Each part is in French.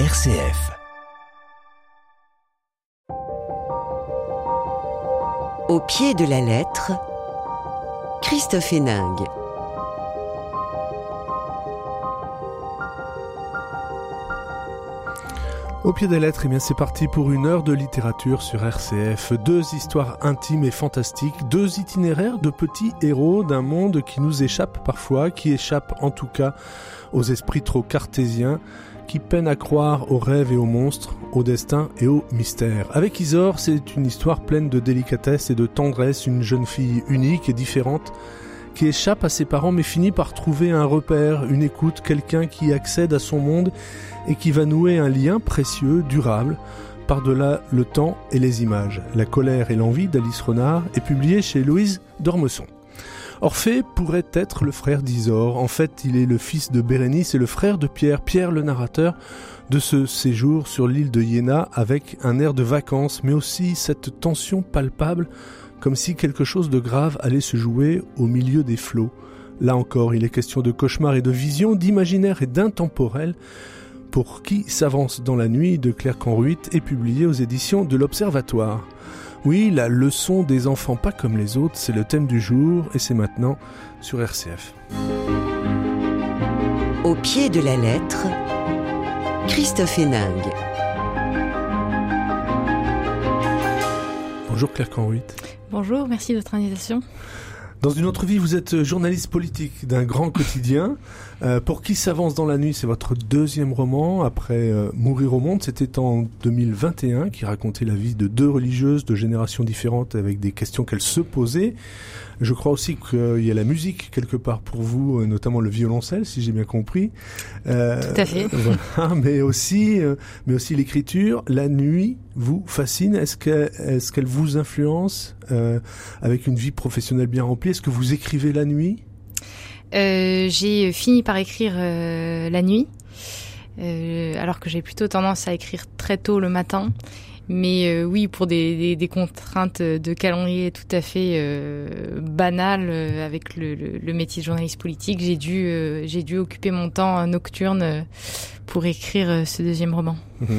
RCF. Au pied de la lettre, Christophe Héningue. Au pied des lettres, eh bien c'est parti pour une heure de littérature sur RCF. Deux histoires intimes et fantastiques, deux itinéraires de petits héros d'un monde qui nous échappe parfois, qui échappe en tout cas aux esprits trop cartésiens, qui peinent à croire aux rêves et aux monstres, au destin et au mystère. Avec Isor, c'est une histoire pleine de délicatesse et de tendresse, une jeune fille unique et différente qui échappe à ses parents mais finit par trouver un repère, une écoute, quelqu'un qui accède à son monde et qui va nouer un lien précieux, durable, par-delà le temps et les images. La colère et l'envie d'Alice Renard est publié chez Louise d'Ormesson. Orphée pourrait être le frère d'Isor. En fait, il est le fils de Bérénice et le frère de Pierre, Pierre le narrateur de ce séjour sur l'île de Iéna avec un air de vacances, mais aussi cette tension palpable, comme si quelque chose de grave allait se jouer au milieu des flots. Là encore, il est question de cauchemar et de vision, d'imaginaire et d'intemporel, pour qui s'avance dans la nuit de Claire Canruit est publié aux éditions de l'Observatoire. Oui, la leçon des enfants pas comme les autres, c'est le thème du jour et c'est maintenant sur RCF. Au pied de la lettre, Christophe Héningue. Bonjour Claire Canruit. Bonjour, merci de votre invitation. Dans une autre vie, vous êtes journaliste politique d'un grand quotidien. Euh, pour qui s'avance dans la nuit, c'est votre deuxième roman après euh, Mourir au monde. C'était en 2021 qui racontait la vie de deux religieuses de générations différentes avec des questions qu'elles se posaient. Je crois aussi qu'il y a la musique quelque part pour vous, euh, notamment le violoncelle, si j'ai bien compris. Euh, Tout à fait. Voilà, mais aussi, mais aussi l'écriture. La nuit vous fascine. Est-ce qu'elle, est-ce qu'elle vous influence avec une vie professionnelle bien remplie? Est-ce que vous écrivez la nuit? J'ai fini par écrire euh, la nuit, alors que j'ai plutôt tendance à écrire très tôt le matin. Mais euh, oui, pour des, contraintes de calendrier tout à fait euh, banales euh, avec le, métier de journaliste politique, j'ai dû, euh, occuper mon temps nocturne pour écrire ce deuxième roman.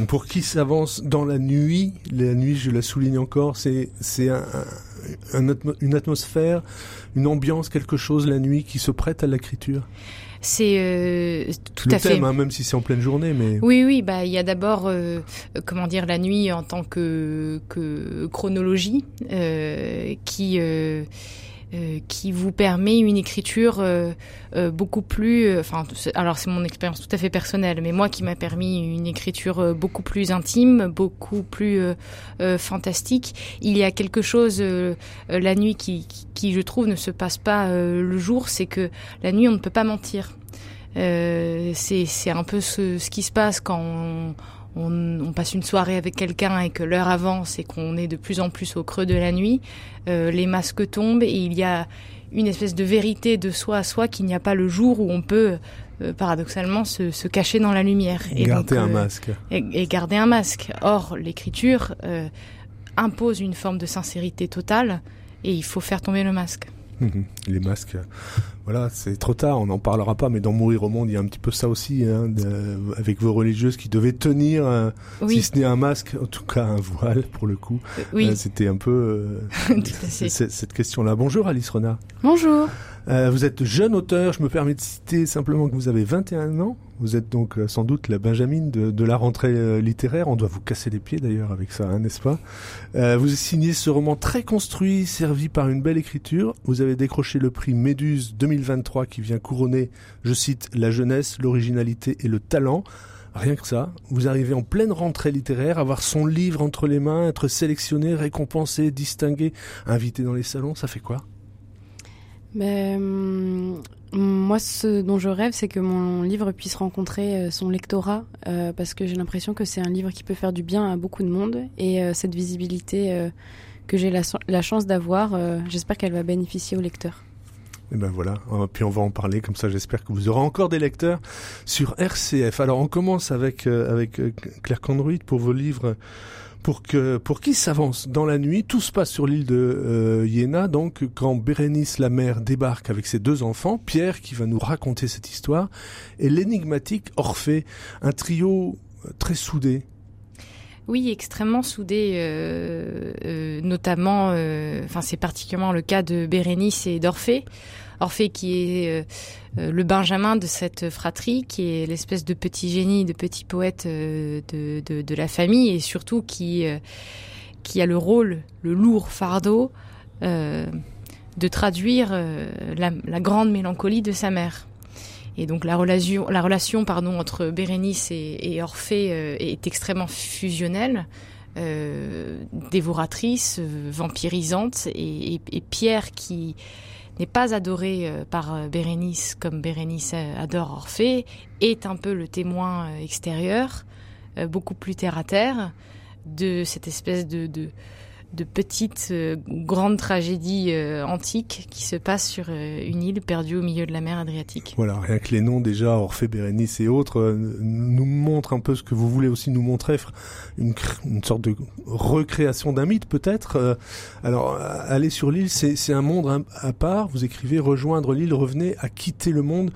Pour qui s'avance dans la nuit, la nuit, je la souligne encore, c'est c'est un, un, une atmosphère, une ambiance, quelque chose la nuit qui se prête à l'écriture? C'est euh, tout le à thème, fait. Hein, même si c'est en pleine journée, mais oui, oui, bah il y a d'abord euh, comment dire la nuit en tant que, que chronologie euh, qui euh, qui vous permet une écriture euh, euh, beaucoup plus, enfin, alors c'est mon expérience tout à fait personnelle, mais moi qui m'a permis une écriture euh, beaucoup plus intime, beaucoup plus fantastique. Il y a quelque chose la nuit qui, qui, qui, je trouve, ne se passe pas le jour, c'est que la nuit on ne peut pas mentir. c'est un peu ce, ce, qui se passe quand on, on, on, passe une soirée avec quelqu'un et que l'heure avance et qu'on est de plus en plus au creux de la nuit, euh, les masques tombent et il y a une espèce de vérité de soi à soi qu'il n'y a pas le jour où on peut euh, paradoxalement se, se, cacher dans la lumière et garder donc, un euh, masque et, et, garder un masque. Or l'écriture impose une forme de sincérité totale et il faut faire tomber le masque. Les masques, voilà, c'est trop tard, on n'en parlera pas, mais dans Mourir au monde, il y a un petit peu ça aussi, hein, de, avec vos religieuses qui devaient tenir, euh, oui. si ce n'est un masque, en tout cas un voile pour le coup. Oui. Euh, C'était un peu euh, cette question-là. Bonjour Alice Renard. Bonjour. Euh, vous êtes jeune auteur, je me permets de citer simplement que vous avez 21 ans. Vous êtes donc euh, sans doute la Benjamine de, de la rentrée euh, littéraire. On doit vous casser les pieds d'ailleurs avec ça, hein, n'est-ce pas? Euh, Vous signez ce roman très construit, servi par une belle écriture. Vous avez décroché le prix Méduse 2023 qui vient couronner, je cite, la jeunesse, l'originalité et le talent. Rien que ça, vous arrivez en pleine rentrée littéraire, avoir son livre entre les mains, être sélectionné, récompensé, distingué, invité dans les salons, ça fait quoi? Ben, moi, ce dont je rêve, c'est que mon livre puisse rencontrer son lectorat, euh, parce que j'ai l'impression que c'est un livre qui peut faire du bien à beaucoup de monde, et euh, cette visibilité euh, que j'ai la, la, chance d'avoir, j'espère qu'elle va bénéficier aux lecteurs. Et ben voilà, puis on va en parler comme ça. J'espère que vous aurez encore des lecteurs sur RCF. Alors on commence avec avec Claire Candruit pour vos livres pour que pour qui s'avance dans la nuit. Tout se passe sur l'île de euh, Iéna, donc quand Bérénice la mère débarque avec ses deux enfants, Pierre qui va nous raconter cette histoire, et l'énigmatique Orphée, un trio très soudés. Oui, extrêmement soudés, euh, euh, notamment, enfin c'est particulièrement le cas de Bérénice et d'Orphée. Orphée qui est le Benjamin de cette fratrie, qui est l'espèce de petit génie, de petit poète de, de, la famille et surtout qui, qui a le rôle, le lourd fardeau de traduire la grande mélancolie de sa mère. Et donc la relation, la relation pardon, entre Bérénice et, Orphée euh, est extrêmement fusionnelle, euh, dévoratrice, euh, vampirisante, et, Pierre qui n'est pas adoré par Bérénice comme Bérénice adore Orphée, est un peu le témoin extérieur, beaucoup plus terre à terre, de cette espèce de, de de petites euh, grandes tragédies euh, antiques qui se passent sur euh, une île perdue au milieu de la mer Adriatique. Voilà, rien que les noms déjà, Orphée, Bérénice et autres, nous montrent un peu ce que vous voulez aussi nous montrer, une, une sorte de recréation d'un mythe peut-être. alors, aller sur l'île, c'est un monde à part, vous écrivez rejoindre l'île, revenez à quitter le monde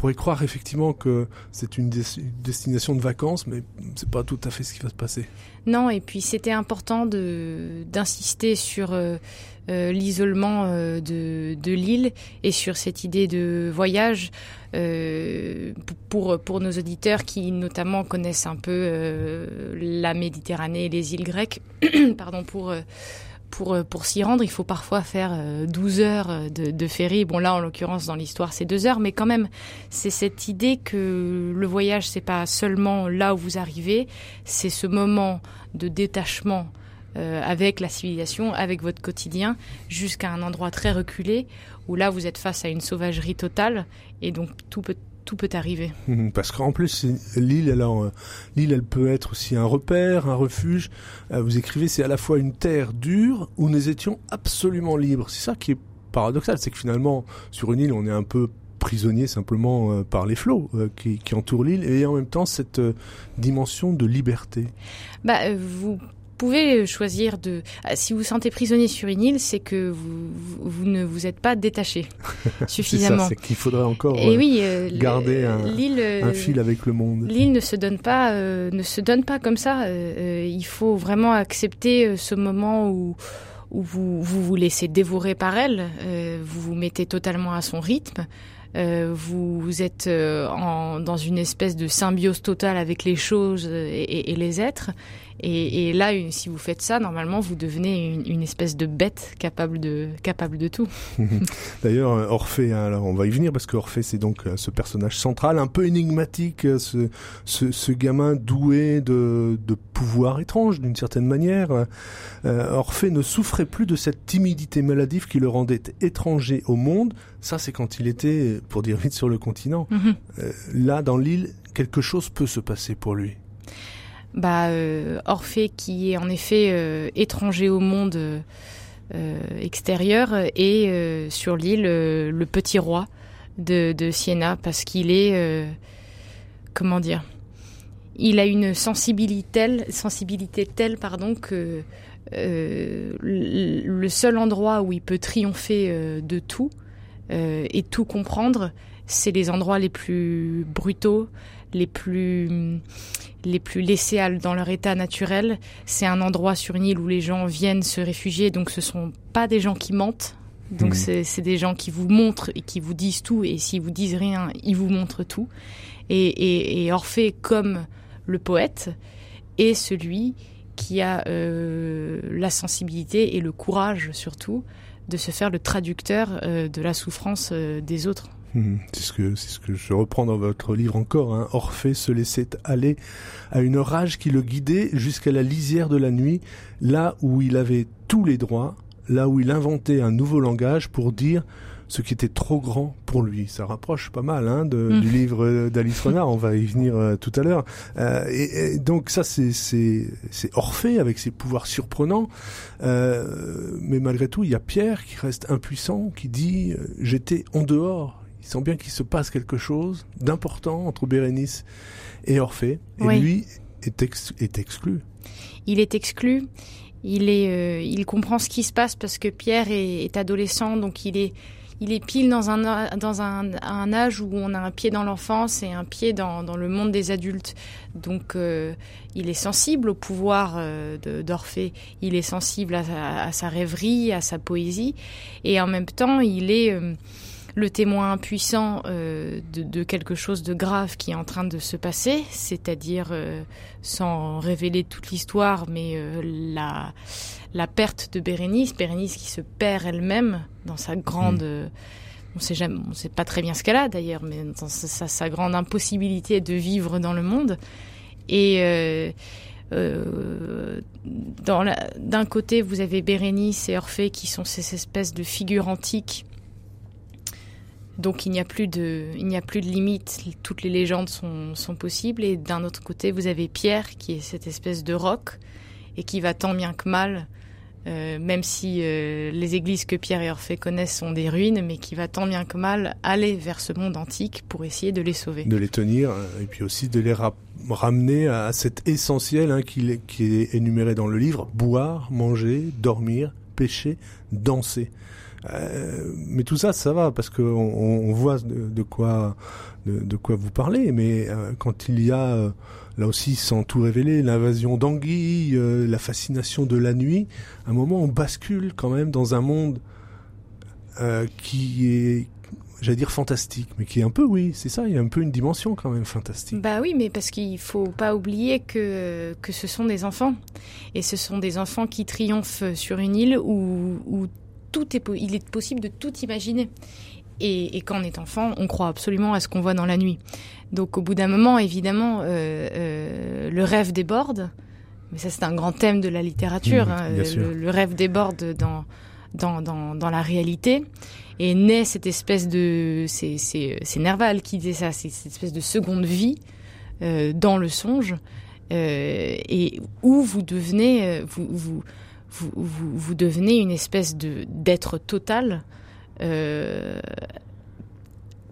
pourrait croire effectivement que c'est une, destination de vacances, mais c'est pas tout à fait ce qui va se passer. Non, et puis c'était important d'insister sur euh, euh, l'isolement euh, de, de l'île et sur cette idée de voyage pour pour nos auditeurs qui notamment connaissent un peu la Méditerranée et les îles grecques. Pardon pour pour, euh, pour s'y rendre, il faut parfois faire 12 euh, heures euh, de, ferry. Bon là, en l'occurrence, dans l'histoire, c'est deux heures, mais quand même, c'est cette idée que le voyage, c'est pas seulement là où vous arrivez, c'est ce moment de détachement avec la civilisation, avec votre quotidien, jusqu'à un endroit très reculé où là, vous êtes face à une sauvagerie totale et donc tout peut tout peut arriver. Parce qu'en plus, l'île, alors, euh, l'île, elle peut être aussi un repère, un refuge. Euh, vous écrivez, c'est à la fois une terre dure où nous étions absolument libres. C'est ça qui est paradoxal, c'est que finalement, sur une île, on est un peu prisonnier simplement euh, par les flots qui, qui, entourent l'île et en même temps cette dimension de liberté. Bah, vous pouvez choisir de. Ah, si vous sentez prisonnier sur une île, c'est que vous, vous, ne vous êtes pas détaché suffisamment. c'est qu'il faudrait encore Et oui, euh, garder un, un, euh, fil avec le monde. L'île ne se donne pas, euh, ne se donne pas comme ça. il faut vraiment accepter ce moment où où vous, vous vous laissez dévorer par elle, vous vous mettez totalement à son rythme, euh, vous, êtes en, dans une espèce de symbiose totale avec les choses et, et les êtres, et, et, là, si vous faites ça, normalement, vous devenez une, une espèce de bête capable de, capable de tout. D'ailleurs, Orphée, hein, alors on va y venir parce que Orphée, c'est donc euh, ce personnage central, un peu énigmatique, euh, ce, ce, ce gamin doué de, de pouvoir étrange d'une certaine manière. Euh, Orphée ne souffrait plus de cette timidité maladive qui le rendait étranger au monde. Ça, c'est quand il était, pour dire vite, sur le continent. Mhm. Euh, là, dans l'île, quelque chose peut se passer pour lui bah, euh, Orphée qui est en effet euh, étranger au monde euh, extérieur et sur l'île le petit roi de, Siena parce qu'il est comment dire il a une sensibilité telle, sensibilité telle pardon que le seul endroit où il peut triompher de tout et tout comprendre, c'est les endroits les plus brutaux, les plus les plus laissés dans leur état naturel. C'est un endroit sur une île où les gens viennent se réfugier, donc ce sont pas des gens qui mentent. Donc mmh. c'est des gens qui vous montrent et qui vous disent tout, et s'ils vous disent rien, ils vous montrent tout. Et, et, et Orphée, comme le poète, est celui qui a euh, la sensibilité et le courage surtout de se faire le traducteur euh, de la souffrance euh, des autres. Hmm, c'est ce que c'est ce que je reprends dans votre livre encore. Hein. Orphée se laissait aller à une rage qui le guidait jusqu'à la lisière de la nuit, là où il avait tous les droits, là où il inventait un nouveau langage pour dire ce qui était trop grand pour lui. Ça rapproche pas mal hein, de, hmm. du livre d'Alice Renard, on va y venir euh, tout à l'heure. Euh, et, donc ça, c'est, c'est, c'est Orphée avec ses pouvoirs surprenants. Euh, mais malgré tout, il y a Pierre qui reste impuissant, qui dit euh, j'étais en dehors sent bien qu'il se passe quelque chose d'important entre Bérénice et Orphée. Et lui est, est, exclu. Il est exclu. Il, est, euh, il comprend ce qui se passe parce que Pierre est, adolescent, donc il est, il est pile dans un dans un, un, âge où on a un pied dans l'enfance et un pied dans, dans le monde des adultes. Donc euh, il est sensible au pouvoir euh, d'Orphée, il est sensible à, à, sa rêverie, à sa poésie, et en même temps il est euh, le témoin impuissant euh, de, de, quelque chose de grave qui est en train de se passer, c'est-à-dire, euh, sans révéler toute l'histoire, mais euh, la, la perte de Bérénice, Bérénice qui se perd elle-même dans sa grande... Mmh. On sait jamais, on sait pas très bien ce qu'elle a d'ailleurs, mais dans sa, sa, grande impossibilité de vivre dans le monde. Et euh, euh, d'un côté, vous avez Bérénice et Orphée qui sont ces espèces de figures antiques donc il n'y a plus de, il n'y a plus de limite. Toutes les légendes sont, sont possibles. Et d'un autre côté, vous avez Pierre qui est cette espèce de roc et qui va tant bien que mal, euh, même si euh, les églises que Pierre et Orphée connaissent sont des ruines, mais qui va tant bien que mal aller vers ce monde antique pour essayer de les sauver. De les tenir et puis aussi de les ra ramener à cet essentiel hein, qui, qui est énuméré dans le livre boire, manger, dormir, pêcher, danser. Euh, mais tout ça, ça va parce qu'on on voit de, quoi de, quoi vous parlez. Mais euh, quand il y a euh, là aussi, sans tout révéler, l'invasion d'anguilles, la fascination de la nuit, à un moment, on bascule quand même dans un monde qui est j'allais dire fantastique, mais qui est un peu, oui, c'est ça, il y a un peu une dimension quand même fantastique. Bah oui, mais parce qu'il faut pas oublier que, que ce sont des enfants. Et ce sont des enfants qui triomphent sur une île où, où tout est, il est possible de tout imaginer. Et, et, quand on est enfant, on croit absolument à ce qu'on voit dans la nuit. Donc au bout d'un moment, évidemment, euh, euh, le rêve déborde. Mais ça, c'est un grand thème de la littérature. Mmh, hein, le, le, rêve déborde dans, dans, dans, dans, la réalité. Et naît cette espèce de... C'est Nerval qui disait ça, c'est cette espèce de seconde vie euh, dans le songe. Euh, et où vous devenez... Vous, vous, vous, vous, vous devenez une espèce de d'être total, euh,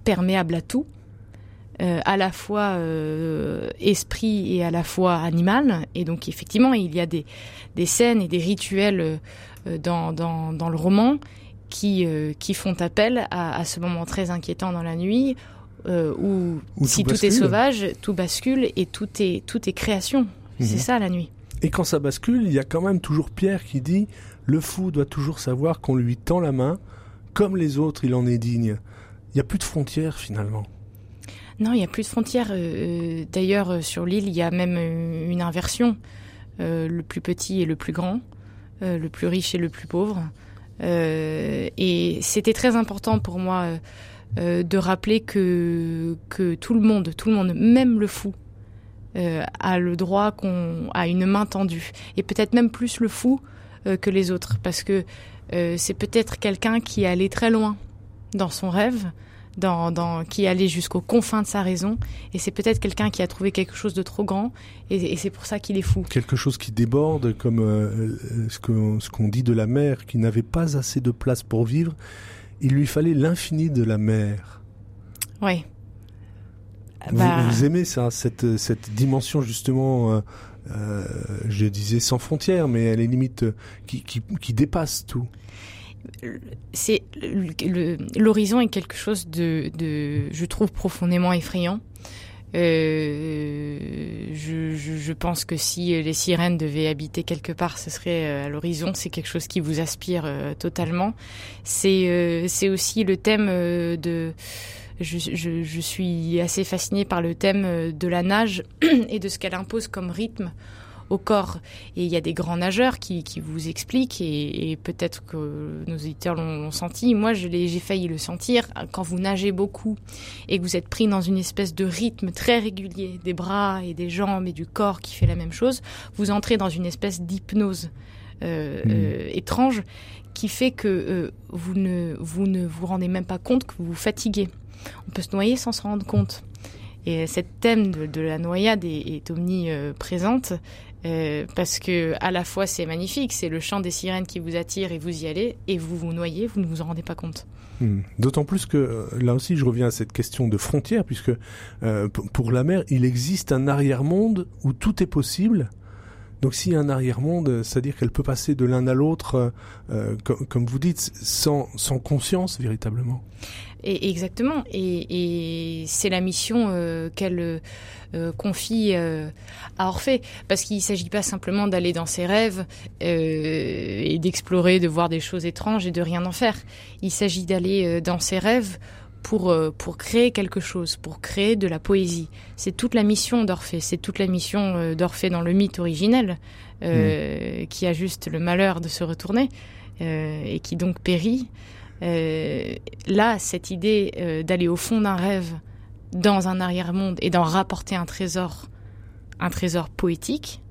perméable à tout, euh, à la fois euh, esprit et à la fois animal. Et donc effectivement, il y a des, des scènes et des rituels euh, dans, dans, dans, le roman qui, euh, qui font appel à, à, ce moment très inquiétant dans la nuit. Euh, où, où, si tout, tout est sauvage, tout bascule et tout est, tout est création. Mmh. C'est ça la nuit. Et quand ça bascule, il y a quand même toujours Pierre qui dit Le fou doit toujours savoir qu'on lui tend la main, comme les autres, il en est digne. Il n'y a plus de frontières finalement. Non, il n'y a plus de frontières. Euh, D'ailleurs, sur l'île, il y a même une inversion. Euh, le plus petit et le plus grand, euh, le plus riche et le plus pauvre. Euh, et c'était très important pour moi euh, de rappeler que, que tout le monde, tout le monde, même le fou, euh, a le droit qu'on a une main tendue. Et peut-être même plus le fou euh, que les autres. Parce que euh, c'est peut-être quelqu'un qui est allé très loin dans son rêve dans, dans, qui est allé jusqu'aux confins de sa raison. Et c'est peut-être quelqu'un qui a trouvé quelque chose de trop grand. Et, et c'est pour ça qu'il est fou. Quelque chose qui déborde comme euh, ce qu'on ce qu'on dit de la mer qui n'avait pas assez de place pour vivre. Il lui fallait l'infini de la mer. Oui bah... Vous, vous, aimez ça, cette, cette dimension justement, euh, euh, je disais sans frontières, mais elle est limite euh, qui, qui, qui dépasse tout. C'est l'horizon est quelque chose de, je trouve profondément effrayant. Euh, je, pense que si les sirènes devaient habiter quelque part, ce serait à l'horizon. C'est quelque chose qui vous aspire euh, totalement. C'est euh, c'est aussi le thème de je, je, suis assez fascinée par le thème de la nage et de ce qu'elle impose comme rythme au corps. Et il y a des grands nageurs qui, qui vous expliquent, et, et peut-être que nos auditeurs l'ont senti. Moi, j'ai failli le sentir. Quand vous nagez beaucoup et que vous êtes pris dans une espèce de rythme très régulier des bras et des jambes et du corps qui fait la même chose, vous entrez dans une espèce d'hypnose euh, mmh. euh, étrange qui fait que euh, vous, ne, vous ne vous rendez même pas compte que vous vous fatiguez. On peut se noyer sans se rendre compte. Et cette thème de, de la noyade est, est omniprésente euh, parce que à la fois c'est magnifique, c'est le chant des sirènes qui vous attire et vous y allez, et vous vous noyez, vous ne vous en rendez pas compte. Hmm. D'autant plus que euh, là aussi je reviens à cette question de frontières, puisque euh, pour la mer il existe un arrière-monde où tout est possible, Donc s'il y a un arrière-monde, c'est-à-dire qu'elle peut passer de l'un à l'autre, euh, comme, comme, vous dites, sans, sans conscience véritablement. Exactement. Et, c'est la mission euh, qu'elle euh, confie euh, à Orphée, parce qu'il ne s'agit pas simplement d'aller dans ses rêves euh, et d'explorer, de voir des choses étranges et de rien en faire. Il s'agit d'aller euh, dans ses rêves pour, euh, pour créer quelque chose, pour créer de la poésie. C'est toute la mission d'Orphée, c'est toute la mission d'Orphée dans le mythe originel, mmh. qui a juste le malheur de se retourner et qui donc périt. Euh, là, cette idée euh, d'aller au fond d'un rêve, dans un arrière-monde et d'en rapporter un trésor, un trésor poétique,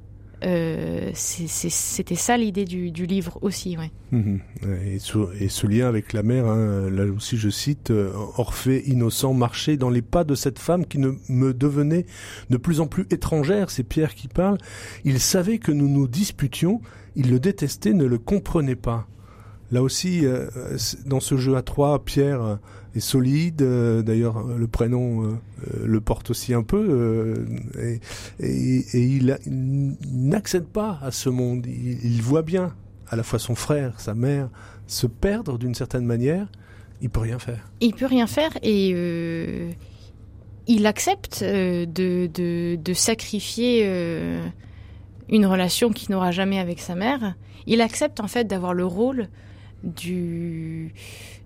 euh, c'était ça l'idée du, livre aussi, ouais. Mmh. Et, ce, lien avec la mère, hein, là aussi je cite, euh, Orphée innocent marchait dans les pas de cette femme qui ne me devenait de plus en plus étrangère, c'est Pierre qui parle. Il savait que nous nous disputions, il le détestait, ne le comprenait pas. Là aussi, euh, dans ce jeu à trois, Pierre est solide. Euh, D'ailleurs, le prénom euh, le porte aussi un peu. Euh, et, il, n'accède pas à ce monde. Il, voit bien à la fois son frère, sa mère, se perdre d'une certaine manière. Il peut rien faire. Il peut rien faire et euh, il accepte de, sacrifier une relation qu'il n'aura jamais avec sa mère. Il accepte en fait d'avoir le rôle du,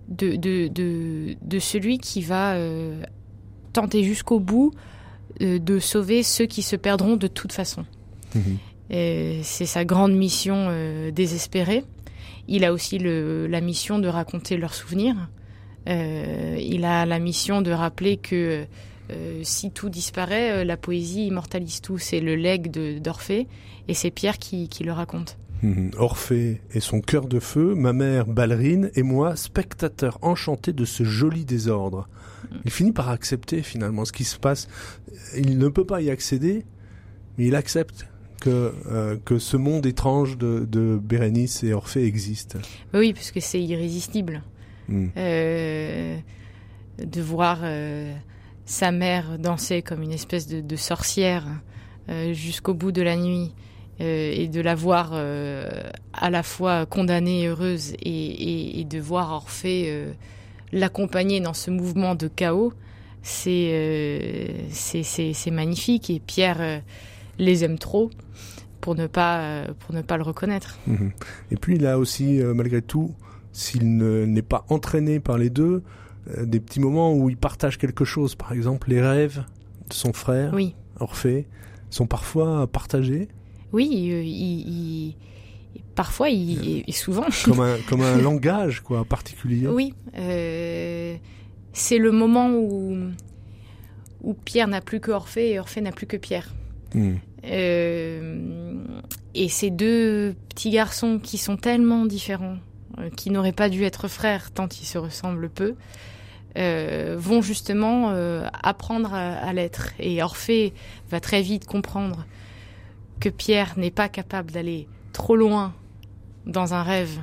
de, de, de, de, celui qui va euh, tenter jusqu'au bout euh, de sauver ceux qui se perdront de toute façon. Mmh. C'est sa grande mission euh, désespérée. Il a aussi le, la mission de raconter leurs souvenirs. Euh, il a la mission de rappeler que euh, si tout disparaît, la poésie immortalise tout. C'est le legs d'Orphée et c'est Pierre qui, qui le raconte. Orphée et son cœur de feu, ma mère ballerine et moi spectateur enchanté de ce joli désordre. Il finit par accepter finalement ce qui se passe. Il ne peut pas y accéder, mais il accepte que, euh, que ce monde étrange de, de Bérénice et Orphée existe. Oui, parce que c'est irrésistible. Mm. Euh, de voir euh, sa mère danser comme une espèce de, de sorcière jusqu'au bout de la nuit euh, et de la voir euh, à la fois condamnée et heureuse et, et, et de voir Orphée euh, l'accompagner dans ce mouvement de chaos, c'est c'est magnifique et Pierre les aime trop pour ne pas pour ne pas le reconnaître. Mmh. Et puis il a aussi malgré tout, s'il n'est pas entraîné par les deux, des petits moments où il partage quelque chose, par exemple les rêves de son frère, oui. Orphée, sont parfois partagés. Oui, il, il, parfois, il, et souvent. Comme un, comme un langage, quoi, particulier. Oui. Euh, c'est le moment où, où Pierre n'a plus que Orphée et Orphée n'a plus que Pierre. Mm. Euh, et ces deux petits garçons qui sont tellement différents, euh, qui n'auraient pas dû être frères tant ils se ressemblent peu, euh, vont justement euh, apprendre à, à l'être. Et Orphée va très vite comprendre que Pierre n'est pas capable d'aller trop loin dans un rêve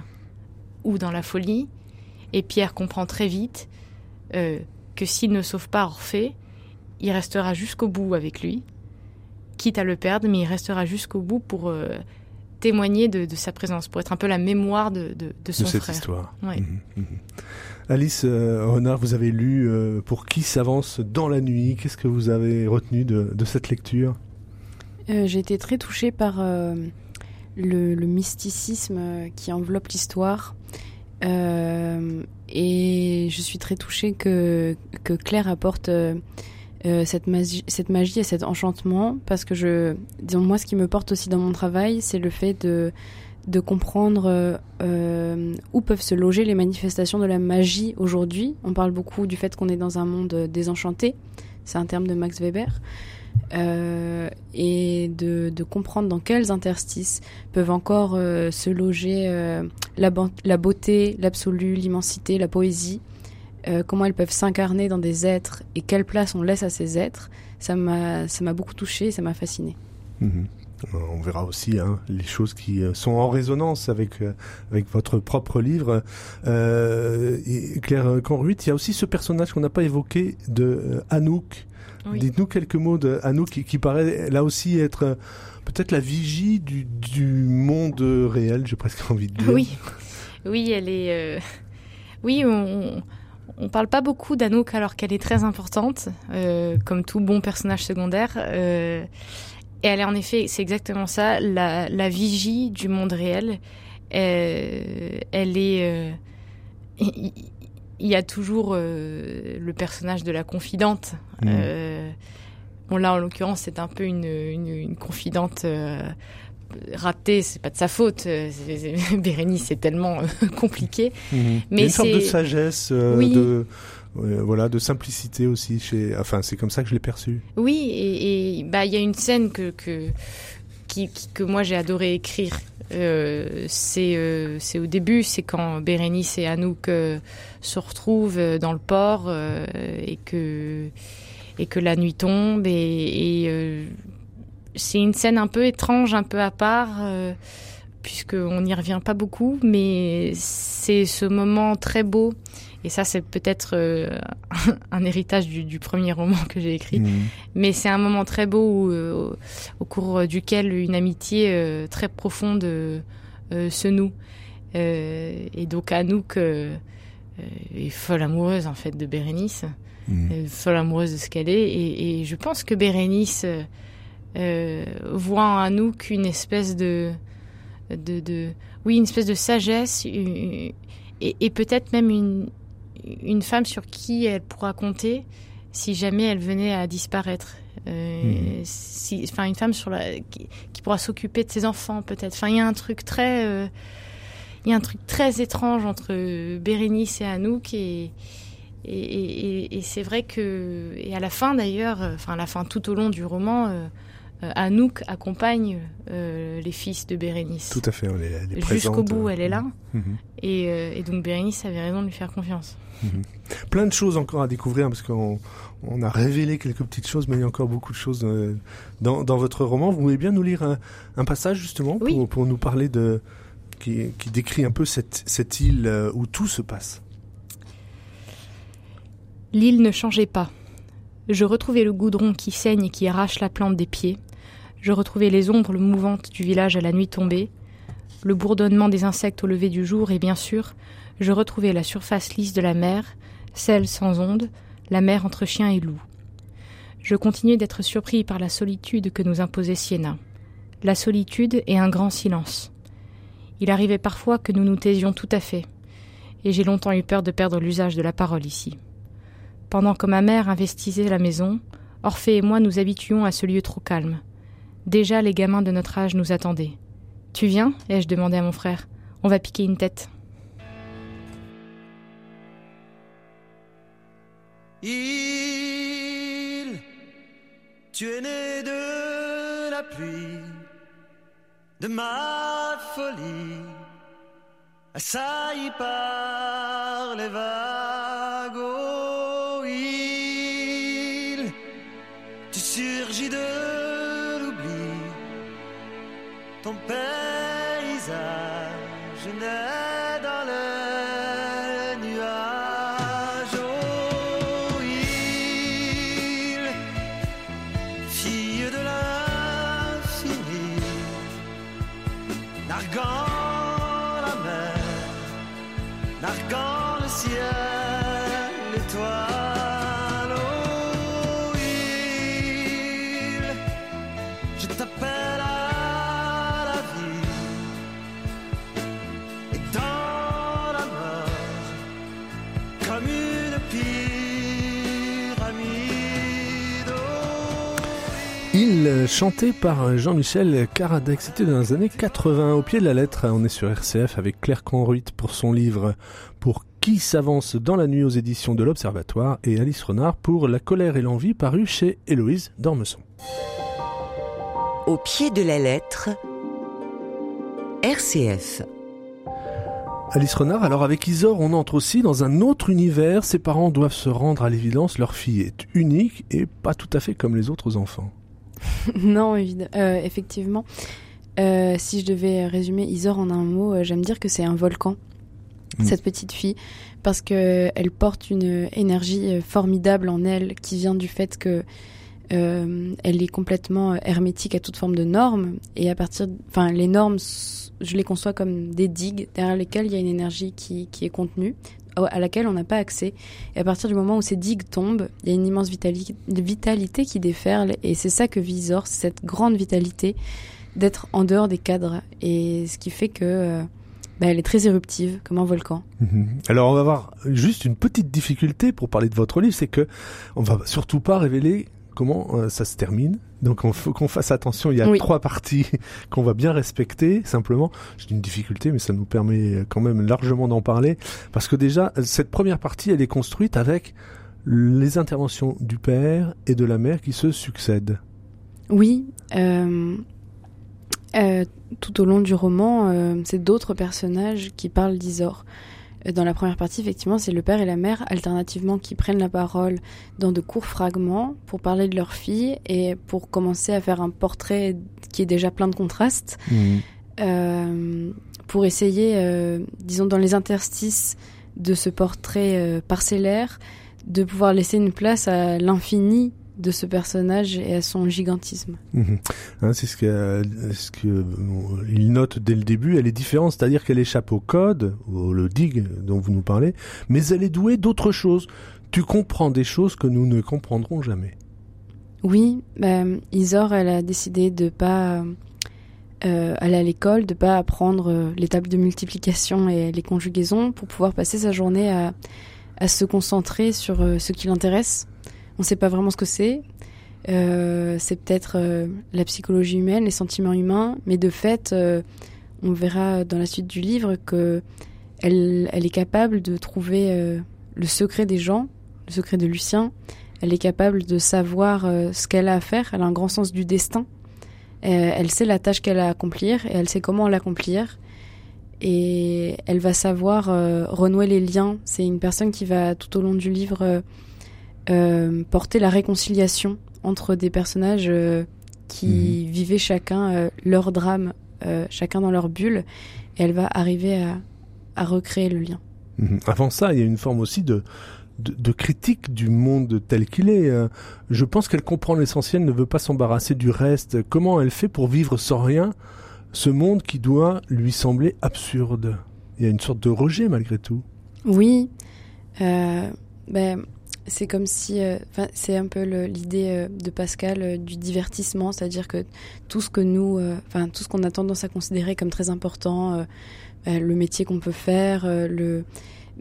ou dans la folie, et Pierre comprend très vite euh, que s'il ne sauve pas Orphée, il restera jusqu'au bout avec lui, quitte à le perdre, mais il restera jusqu'au bout pour euh, témoigner de, de, sa présence, pour être un peu la mémoire de, de, de son de cette frère. histoire. Ouais. Mmh, mmh. Alice euh, Renard, vous avez lu Pour qui s'avance dans la nuit? Qu'est-ce que vous avez retenu de cette lecture? Euh, J'ai été très touchée par euh, le, mysticisme qui enveloppe l'histoire. Euh, et je suis très touchée que, que Claire apporte cette, magie, cette magie et cet enchantement parce que je, disons, moi, ce qui me porte aussi dans mon travail, c'est le fait de de comprendre euh, où peuvent se loger les manifestations de la magie aujourd'hui. On parle beaucoup du fait qu'on est dans un monde désenchanté, c'est un terme de Max Weber, euh, et de, comprendre dans quels interstices peuvent encore euh, se loger euh, la, beauté, l'absolu, l'immensité, la poésie, comment elles peuvent s'incarner dans des êtres et quelle place on laisse à ces êtres. Ça m'a beaucoup touché, ça m'a fasciné. Mmh. On verra aussi hein, les choses qui sont en résonance avec avec votre propre livre. Claire Conruit, il y a aussi ce personnage qu'on n'a pas évoqué de Anouk. Dites-nous quelques mots de qui, qui paraît là aussi être peut-être la vigie du, du, monde réel, j'ai presque envie de dire. Oui, oui, elle est. Euh, oui, on, on parle pas beaucoup d'Anouk alors qu'elle est très importante, euh, comme tout bon personnage secondaire. Euh, et elle est en effet, c'est exactement ça, la, la, vigie du monde réel. Euh, elle est. il y a toujours le personnage de la confidente. Mmh. Bon, là, en l'occurrence, c'est un peu une, une, une confidente euh, ratée, c'est pas de sa faute. Euh, Bérénice, c'est tellement euh, compliqué. Mhm. Mais une sorte de sagesse, de voilà, de simplicité aussi. Chez, enfin, c'est comme ça que je l'ai perçu. Oui, et, bah il y a une scène que que qui, que moi j'ai adoré écrire. Euh, c'est euh, c'est au début, c'est quand Bérénice et Anouk se retrouvent dans le port et que et que la nuit tombe et, euh, c'est une scène un peu étrange, un peu à part, euh, puisqu'on n'y revient pas beaucoup, mais c'est ce moment très beau. Et ça, c'est peut-être euh, un héritage du, premier roman que j'ai écrit. Mmh. Mais c'est un moment très beau au cours duquel une amitié très profonde se noue. et donc Anouk est folle amoureuse en fait de Bérénice. Mm. folle amoureuse de ce qu'elle est. Et, je pense que Bérénice euh, euh, voit en Anouk une espèce de, de, oui, une espèce de sagesse et, peut-être même une, une femme sur qui elle pourra compter si jamais elle venait à disparaître. Euh, mm. si, enfin, une femme sur la, qui, pourra s'occuper de ses enfants, peut-être. Enfin, il y a un truc très, il y a un truc très étrange entre Bérénice et Anouk et, et, c'est vrai que, et à la fin d'ailleurs, euh, enfin à la fin tout au long du roman, euh, euh, Anouk accompagne les fils de Bérénice. Tout à fait, elle est, Jusqu'au bout, elle est là. Mhm. et, donc Bérénice avait raison de lui faire confiance. Mhm. Plein de choses encore à découvrir parce qu'on on a révélé quelques petites choses, mais il y a encore beaucoup de choses dans, dans votre roman. Vous voulez bien nous lire un, passage justement pour, pour, nous parler de qui, qui, décrit un peu cette, cette île où tout se passe? L'île ne changeait pas. Je retrouvais le goudron qui saigne et qui arrache la plante des pieds. Je retrouvais les ombres mouvantes du village à la nuit tombée, le bourdonnement des insectes au lever du jour et bien sûr, je retrouvais la surface lisse de la mer, celle sans ondes, la mer entre chien et loup. Je continuais d'être surpris par la solitude que nous imposait Siena. La solitude et un grand silence. Il arrivait parfois que nous nous taisions tout à fait, et j'ai longtemps eu peur de perdre l'usage de la parole ici. Pendant que ma mère investissait la maison, Orphée et moi nous habituons à ce lieu trop calme. Déjà les gamins de notre âge nous attendaient. Tu viens? ai-je demandé à mon frère. On va piquer une tête. Il, tu es né de la pluie, de ma folie, assailli par les vagues. ton père. Il chanté par Jean-Michel Caradec, c'était dans les années 80. Au pied de la lettre, on est sur RCF avec Claire Conruit pour son livre Pour qui s'avance dans la nuit aux éditions de l'Observatoire et Alice Renard pour La colère et l'envie paru chez Héloïse Dormesson. Au pied de la lettre, RCF. Alice Renard, alors avec Isor, on entre aussi dans un autre univers. Ses parents doivent se rendre à l'évidence, leur fille est unique et pas tout à fait comme les autres enfants. non, effectivement. si je devais résumer Isor en un mot, j'aime dire que c'est un volcan, mm. cette petite fille, parce qu'elle porte une énergie formidable en elle qui vient du fait que euh, elle est complètement hermétique à toute forme de normes et à partir, enfin les normes, je les conçois comme des digues derrière lesquelles il y a une énergie qui, qui est contenue à laquelle on n'a pas accès. Et à partir du moment où ces digues tombent, il y a une immense vitalité qui déferle et c'est ça que Visor, c'est cette grande vitalité d'être en dehors des cadres et ce qui fait que euh, bah, elle est très éruptive, comme un volcan. Mhm. Alors on va avoir juste une petite difficulté pour parler de votre livre, c'est que on va surtout pas révéler comment euh, ça se termine. Donc il faut qu'on fasse attention, il y a trois parties qu'on va bien respecter, simplement. C'est une difficulté, mais ça nous permet quand même largement d'en parler. Parce que déjà, cette première partie, elle est construite avec les interventions du père et de la mère qui se succèdent. Oui. Euh, euh, tout au long du roman, c'est d'autres personnages qui parlent d'Isor. Dans la première partie, effectivement, c'est le père et la mère alternativement qui prennent la parole dans de courts fragments pour parler de leur fille et pour commencer à faire un portrait qui est déjà plein de contrastes, mmh. euh, pour essayer, euh, disons, dans les interstices de ce portrait euh, parcellaire, de pouvoir laisser une place à l'infini de ce personnage et à son gigantisme. Mhm. Hein, c'est ce que, ce que euh, il note dès le début. Elle est différente, c'est-à-dire qu'elle échappe au code, au le dig dont vous nous parlez, mais elle est douée d'autres choses. Tu comprends des choses que nous ne comprendrons jamais. Oui, bah, Isor, elle a décidé de pas euh, aller à l'école, de pas apprendre euh, les tables de multiplication et les conjugaisons pour pouvoir passer sa journée à, à se concentrer sur ce qui l'intéresse on ne sait pas vraiment ce que c'est. Euh, c'est peut-être euh, la psychologie humaine, les sentiments humains, mais de fait, euh, on verra dans la suite du livre que elle, est capable de trouver le secret des gens, le secret de Lucien. Elle est capable de savoir ce qu'elle a à faire. Elle a un grand sens du destin. elle sait la tâche qu'elle a à accomplir et elle sait comment l'accomplir. Et elle va savoir renouer les liens. C'est une personne qui va tout au long du livre porter la réconciliation entre des personnages euh, qui mhm. vivaient chacun euh, leur drame, chacun dans leur bulle, et elle va arriver à, recréer le lien. Mhm. Avant ça, il y a une forme aussi de, de, critique du monde tel qu'il est. Je pense qu'elle comprend l'essentiel, ne veut pas s'embarrasser du reste. Comment elle fait pour vivre sans rien ce monde qui doit lui sembler absurde? Il y a une sorte de rejet malgré tout. Oui. ben, c'est comme si, euh, c'est un peu l'idée euh, de Pascal euh, du divertissement, c'est-à-dire que tout ce que nous, enfin tout ce qu'on a tendance à considérer comme très important, le métier qu'on peut faire, le,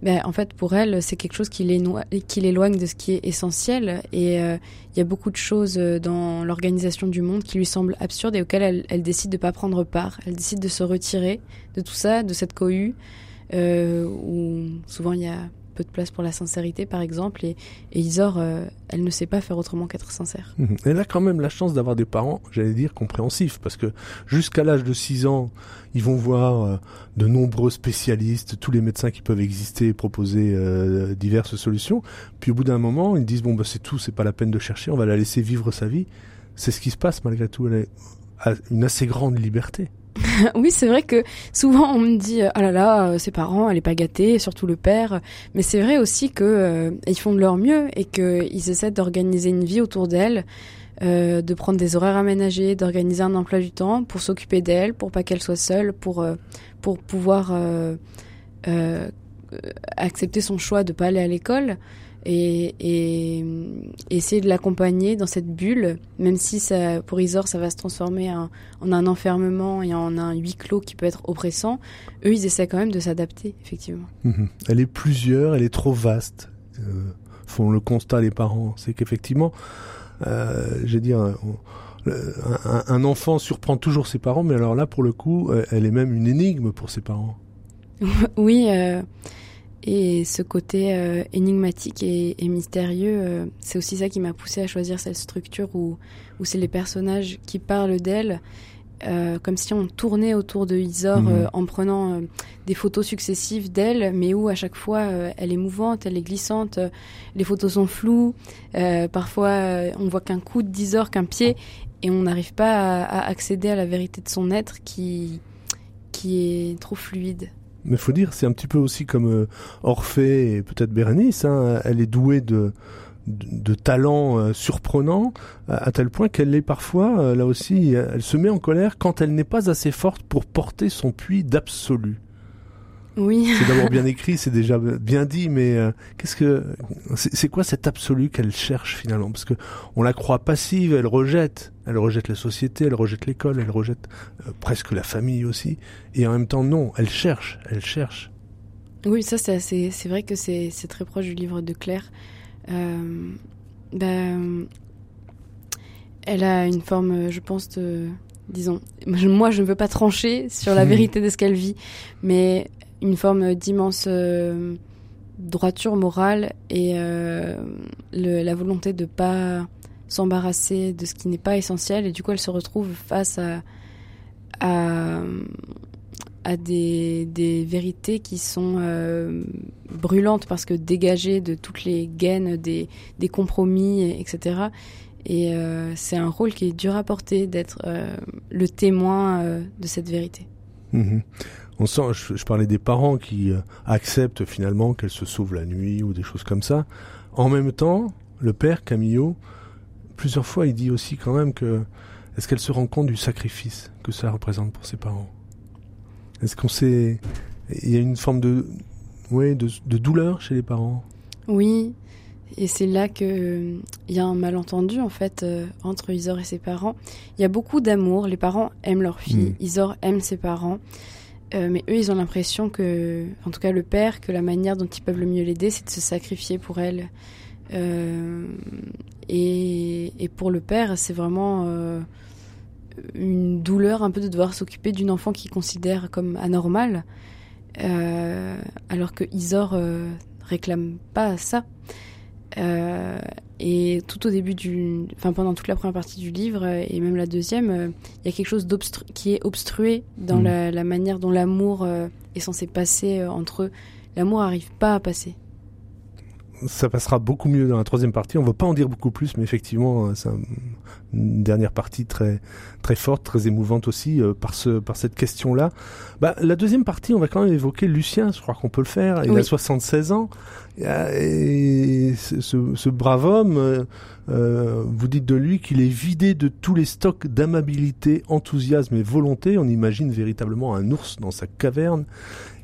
ben, en fait pour elle c'est quelque chose qui l'éloigne de ce qui est essentiel et il y a beaucoup de choses dans l'organisation du monde qui lui semblent absurdes et auxquelles elle, elle décide de pas prendre part. Elle décide de se retirer de tout ça, de cette cohue où souvent il y a peu de place pour la sincérité, par exemple. Et, Isor, euh, elle ne sait pas faire autrement qu'être sincère. Mhm. Elle a quand même la chance d'avoir des parents, j'allais dire, compréhensifs, parce que jusqu'à l'âge de 6 ans, ils vont voir euh, de nombreux spécialistes, tous les médecins qui peuvent exister proposer euh, diverses solutions. Puis au bout d'un moment, ils disent, bon, bah, c'est tout, c'est pas la peine de chercher, on va la laisser vivre sa vie. C'est ce qui se passe malgré tout. Elle a une assez grande liberté. oui, c'est vrai que souvent on me dit ah là là, euh, ses parents, elle est pas gâtée, surtout le père. Mais c'est vrai aussi que euh, ils font de leur mieux et qu'ils essaient d'organiser une vie autour d'elle, euh, de prendre des horaires aménagés, d'organiser un emploi du temps pour s'occuper d'elle, pour pas qu'elle soit seule, pour pour pouvoir accepter son choix de pas aller à l'école et, et, essayer de l'accompagner dans cette bulle, même si ça, pour Isor ça va se transformer en, un enfermement et en un huis clos qui peut être oppressant, eux ils essaient quand même de s'adapter, effectivement. Mhm. Elle est plusieurs, elle est trop vaste, euh, font le constat les parents. C'est qu'effectivement, euh, je veux dire, un, un, enfant surprend toujours ses parents, mais alors là pour le coup, euh, elle est même une énigme pour ses parents. oui. Euh, et ce côté euh, énigmatique et, mystérieux, euh, c'est aussi ça qui m'a poussé à choisir cette structure où, où c'est les personnages qui parlent d'elle, euh, comme si on tournait autour de Isor mhm. en prenant des photos successives d'elle, mais où à chaque fois elle est mouvante, elle est glissante, les photos sont floues, parfois on voit qu'un coup d'Isor, qu'un pied, et on n'arrive pas à, accéder à la vérité de son être qui, qui est trop fluide. Mais faut dire, c'est un petit peu aussi comme euh, Orphée et peut-être Bérénice. Hein, elle est douée de, de, talents euh, surprenants à, tel point qu'elle est parfois, euh, là aussi, elle se met en colère quand elle n'est pas assez forte pour porter son puits d'absolu. Oui. C'est d'abord bien écrit, c'est déjà bien dit, mais euh, qu'est-ce que c'est quoi cet absolu qu'elle cherche finalement? Parce que on la croit passive, elle rejette, elle rejette la société, elle rejette l'école, elle rejette euh, presque la famille aussi, et en même temps non, elle cherche, elle cherche. Oui, ça c'est c'est vrai que c'est très proche du livre de Claire. Euh, ben, elle a une forme, je pense, de disons, moi je ne veux pas trancher sur la vérité de ce qu'elle vit, mais une forme d'immense euh, droiture morale et euh, la volonté de pas s'embarrasser de ce qui n'est pas essentiel. Et du coup elle se retrouve face à à, des, vérités qui sont euh, brûlantes parce que dégagées de toutes les gaines des, des compromis etc et c'est un rôle qui est dur à porter d'être le témoin de cette vérité. Mmh on sent, je, parlais des parents qui euh, acceptent finalement qu'elle se sauve la nuit ou des choses comme ça. En même temps, le père Camillo, plusieurs fois, il dit aussi quand même que est-ce qu'elle se rend compte du sacrifice que ça représente pour ses parents? Est-ce qu'on sait il y a une forme de ouais, de, douleur chez les parents? Oui, et c'est là que il y a un malentendu en fait euh, entre Isor et ses parents. Il y a beaucoup d'amour, les parents aiment leur fille, hmm. Isor aime ses parents. Euh, mais eux, ils ont l'impression que, en tout cas le père, que la manière dont ils peuvent le mieux l'aider, c'est de se sacrifier pour elle. Euh, et, pour le père, c'est vraiment euh, une douleur un peu de devoir s'occuper d'une enfant qu'il considère comme anormale, alors que Isor réclame pas ça. Euh, et tout au début du, enfin pendant toute la première partie du livre et même la deuxième, euh, il y a quelque chose qui est obstrué dans mm. la, manière dont l'amour euh, est censé passer entre eux. L'amour n'arrive pas à passer ça passera beaucoup mieux dans la troisième partie. On va pas en dire beaucoup plus, mais effectivement, euh, c'est une dernière partie très très forte, très émouvante aussi euh, par ce par cette question-là. Bah, la deuxième partie, on va quand même évoquer Lucien. Je crois qu'on peut le faire. Il a 76 ans et ce, ce brave homme. Euh, vous dites de lui qu'il est vidé de tous les stocks d'amabilité, enthousiasme et volonté. On imagine véritablement un ours dans sa caverne,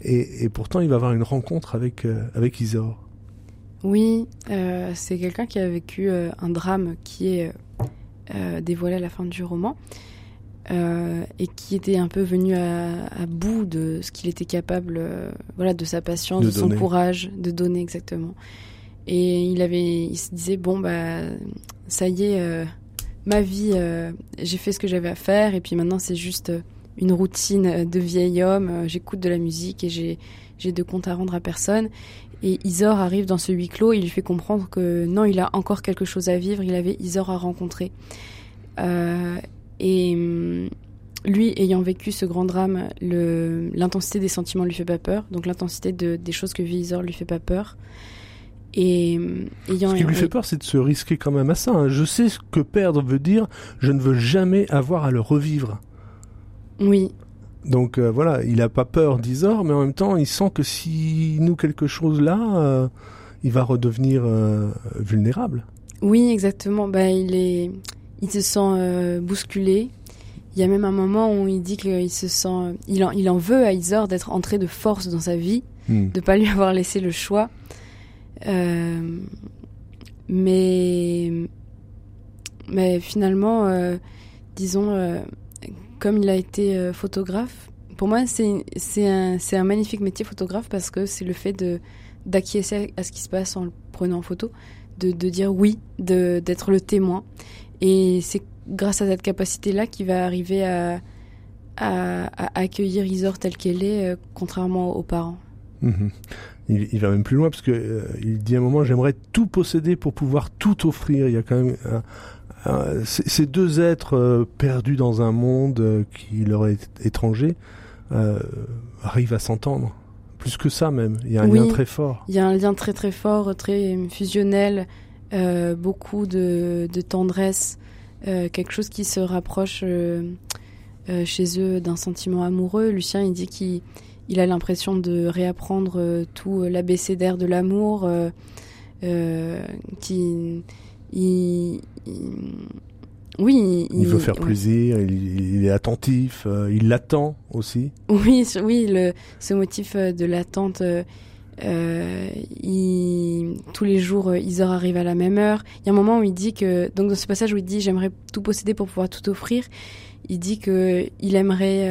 et, et pourtant il va avoir une rencontre avec avec Isor. Oui, euh, c'est quelqu'un qui a vécu euh, un drame qui est euh, dévoilé à la fin du roman et qui était un peu venu à, bout de ce qu'il était capable, voilà, de sa patience, de, son courage, de donner exactement. Et il avait, il se disait bon bah ça y est, ma vie, j'ai fait ce que j'avais à faire et puis maintenant c'est juste une routine de vieil homme. J'écoute de la musique et j'ai j'ai de comptes à rendre à personne. Et Isor arrive dans ce huis clos, il lui fait comprendre que non, il a encore quelque chose à vivre, il avait Isor à rencontrer. Euh, et hum, lui, ayant vécu ce grand drame, l'intensité des sentiments lui fait pas peur, donc l'intensité de, des choses que vit Isor lui fait pas peur. Et hum, ayant, ce qui lui fait peur, c'est de se risquer quand même à ça. Hein. Je sais ce que perdre veut dire, je ne veux jamais avoir à le revivre. Oui, donc euh, voilà, il a pas peur d'Isor, mais en même temps, il sent que s'il noue quelque chose là, euh, il va redevenir euh, vulnérable. Oui, exactement. Bah, il est, il se sent bousculé. Il y a même un moment où il dit qu'il se sent, il en, il en veut à Isor d'être entré de force dans sa vie, hmm. de pas lui avoir laissé le choix. mais, mais finalement, disons comme il a été euh, photographe, pour moi, c'est un, un magnifique métier photographe parce que c'est le fait d'acquiescer à ce qui se passe en le prenant en photo, de, de dire oui, d'être le témoin. Et c'est grâce à cette capacité-là qu'il va arriver à, à, accueillir Isor telle qu'elle est, euh, contrairement aux parents. Mhm. Il, va même plus loin parce que euh, il dit à un moment j'aimerais tout posséder pour pouvoir tout offrir. Il y a quand même euh, ces deux êtres euh, perdus dans un monde euh, qui leur est étranger arrivent à s'entendre. Plus que ça même, il y a un lien très fort. Il y a un lien très très fort, très fusionnel, beaucoup de, tendresse, euh, quelque chose qui se rapproche euh, euh, chez eux d'un sentiment amoureux. Lucien, il dit qu'il il a l'impression de réapprendre euh, tout euh, l'abécédaire de l'amour, euh, euh, qui, il, il- oui, Il veut faire ouais. plaisir, il, il est attentif, euh, il l'attend aussi. Oui, ce- oui, le, ce motif euh, de l'attente. euh, il- tous les jours, Isor arrive à la même heure. Il y a un moment où il dit que, donc dans ce passage où il dit j'aimerais tout posséder pour pouvoir tout offrir, il dit que il aimerait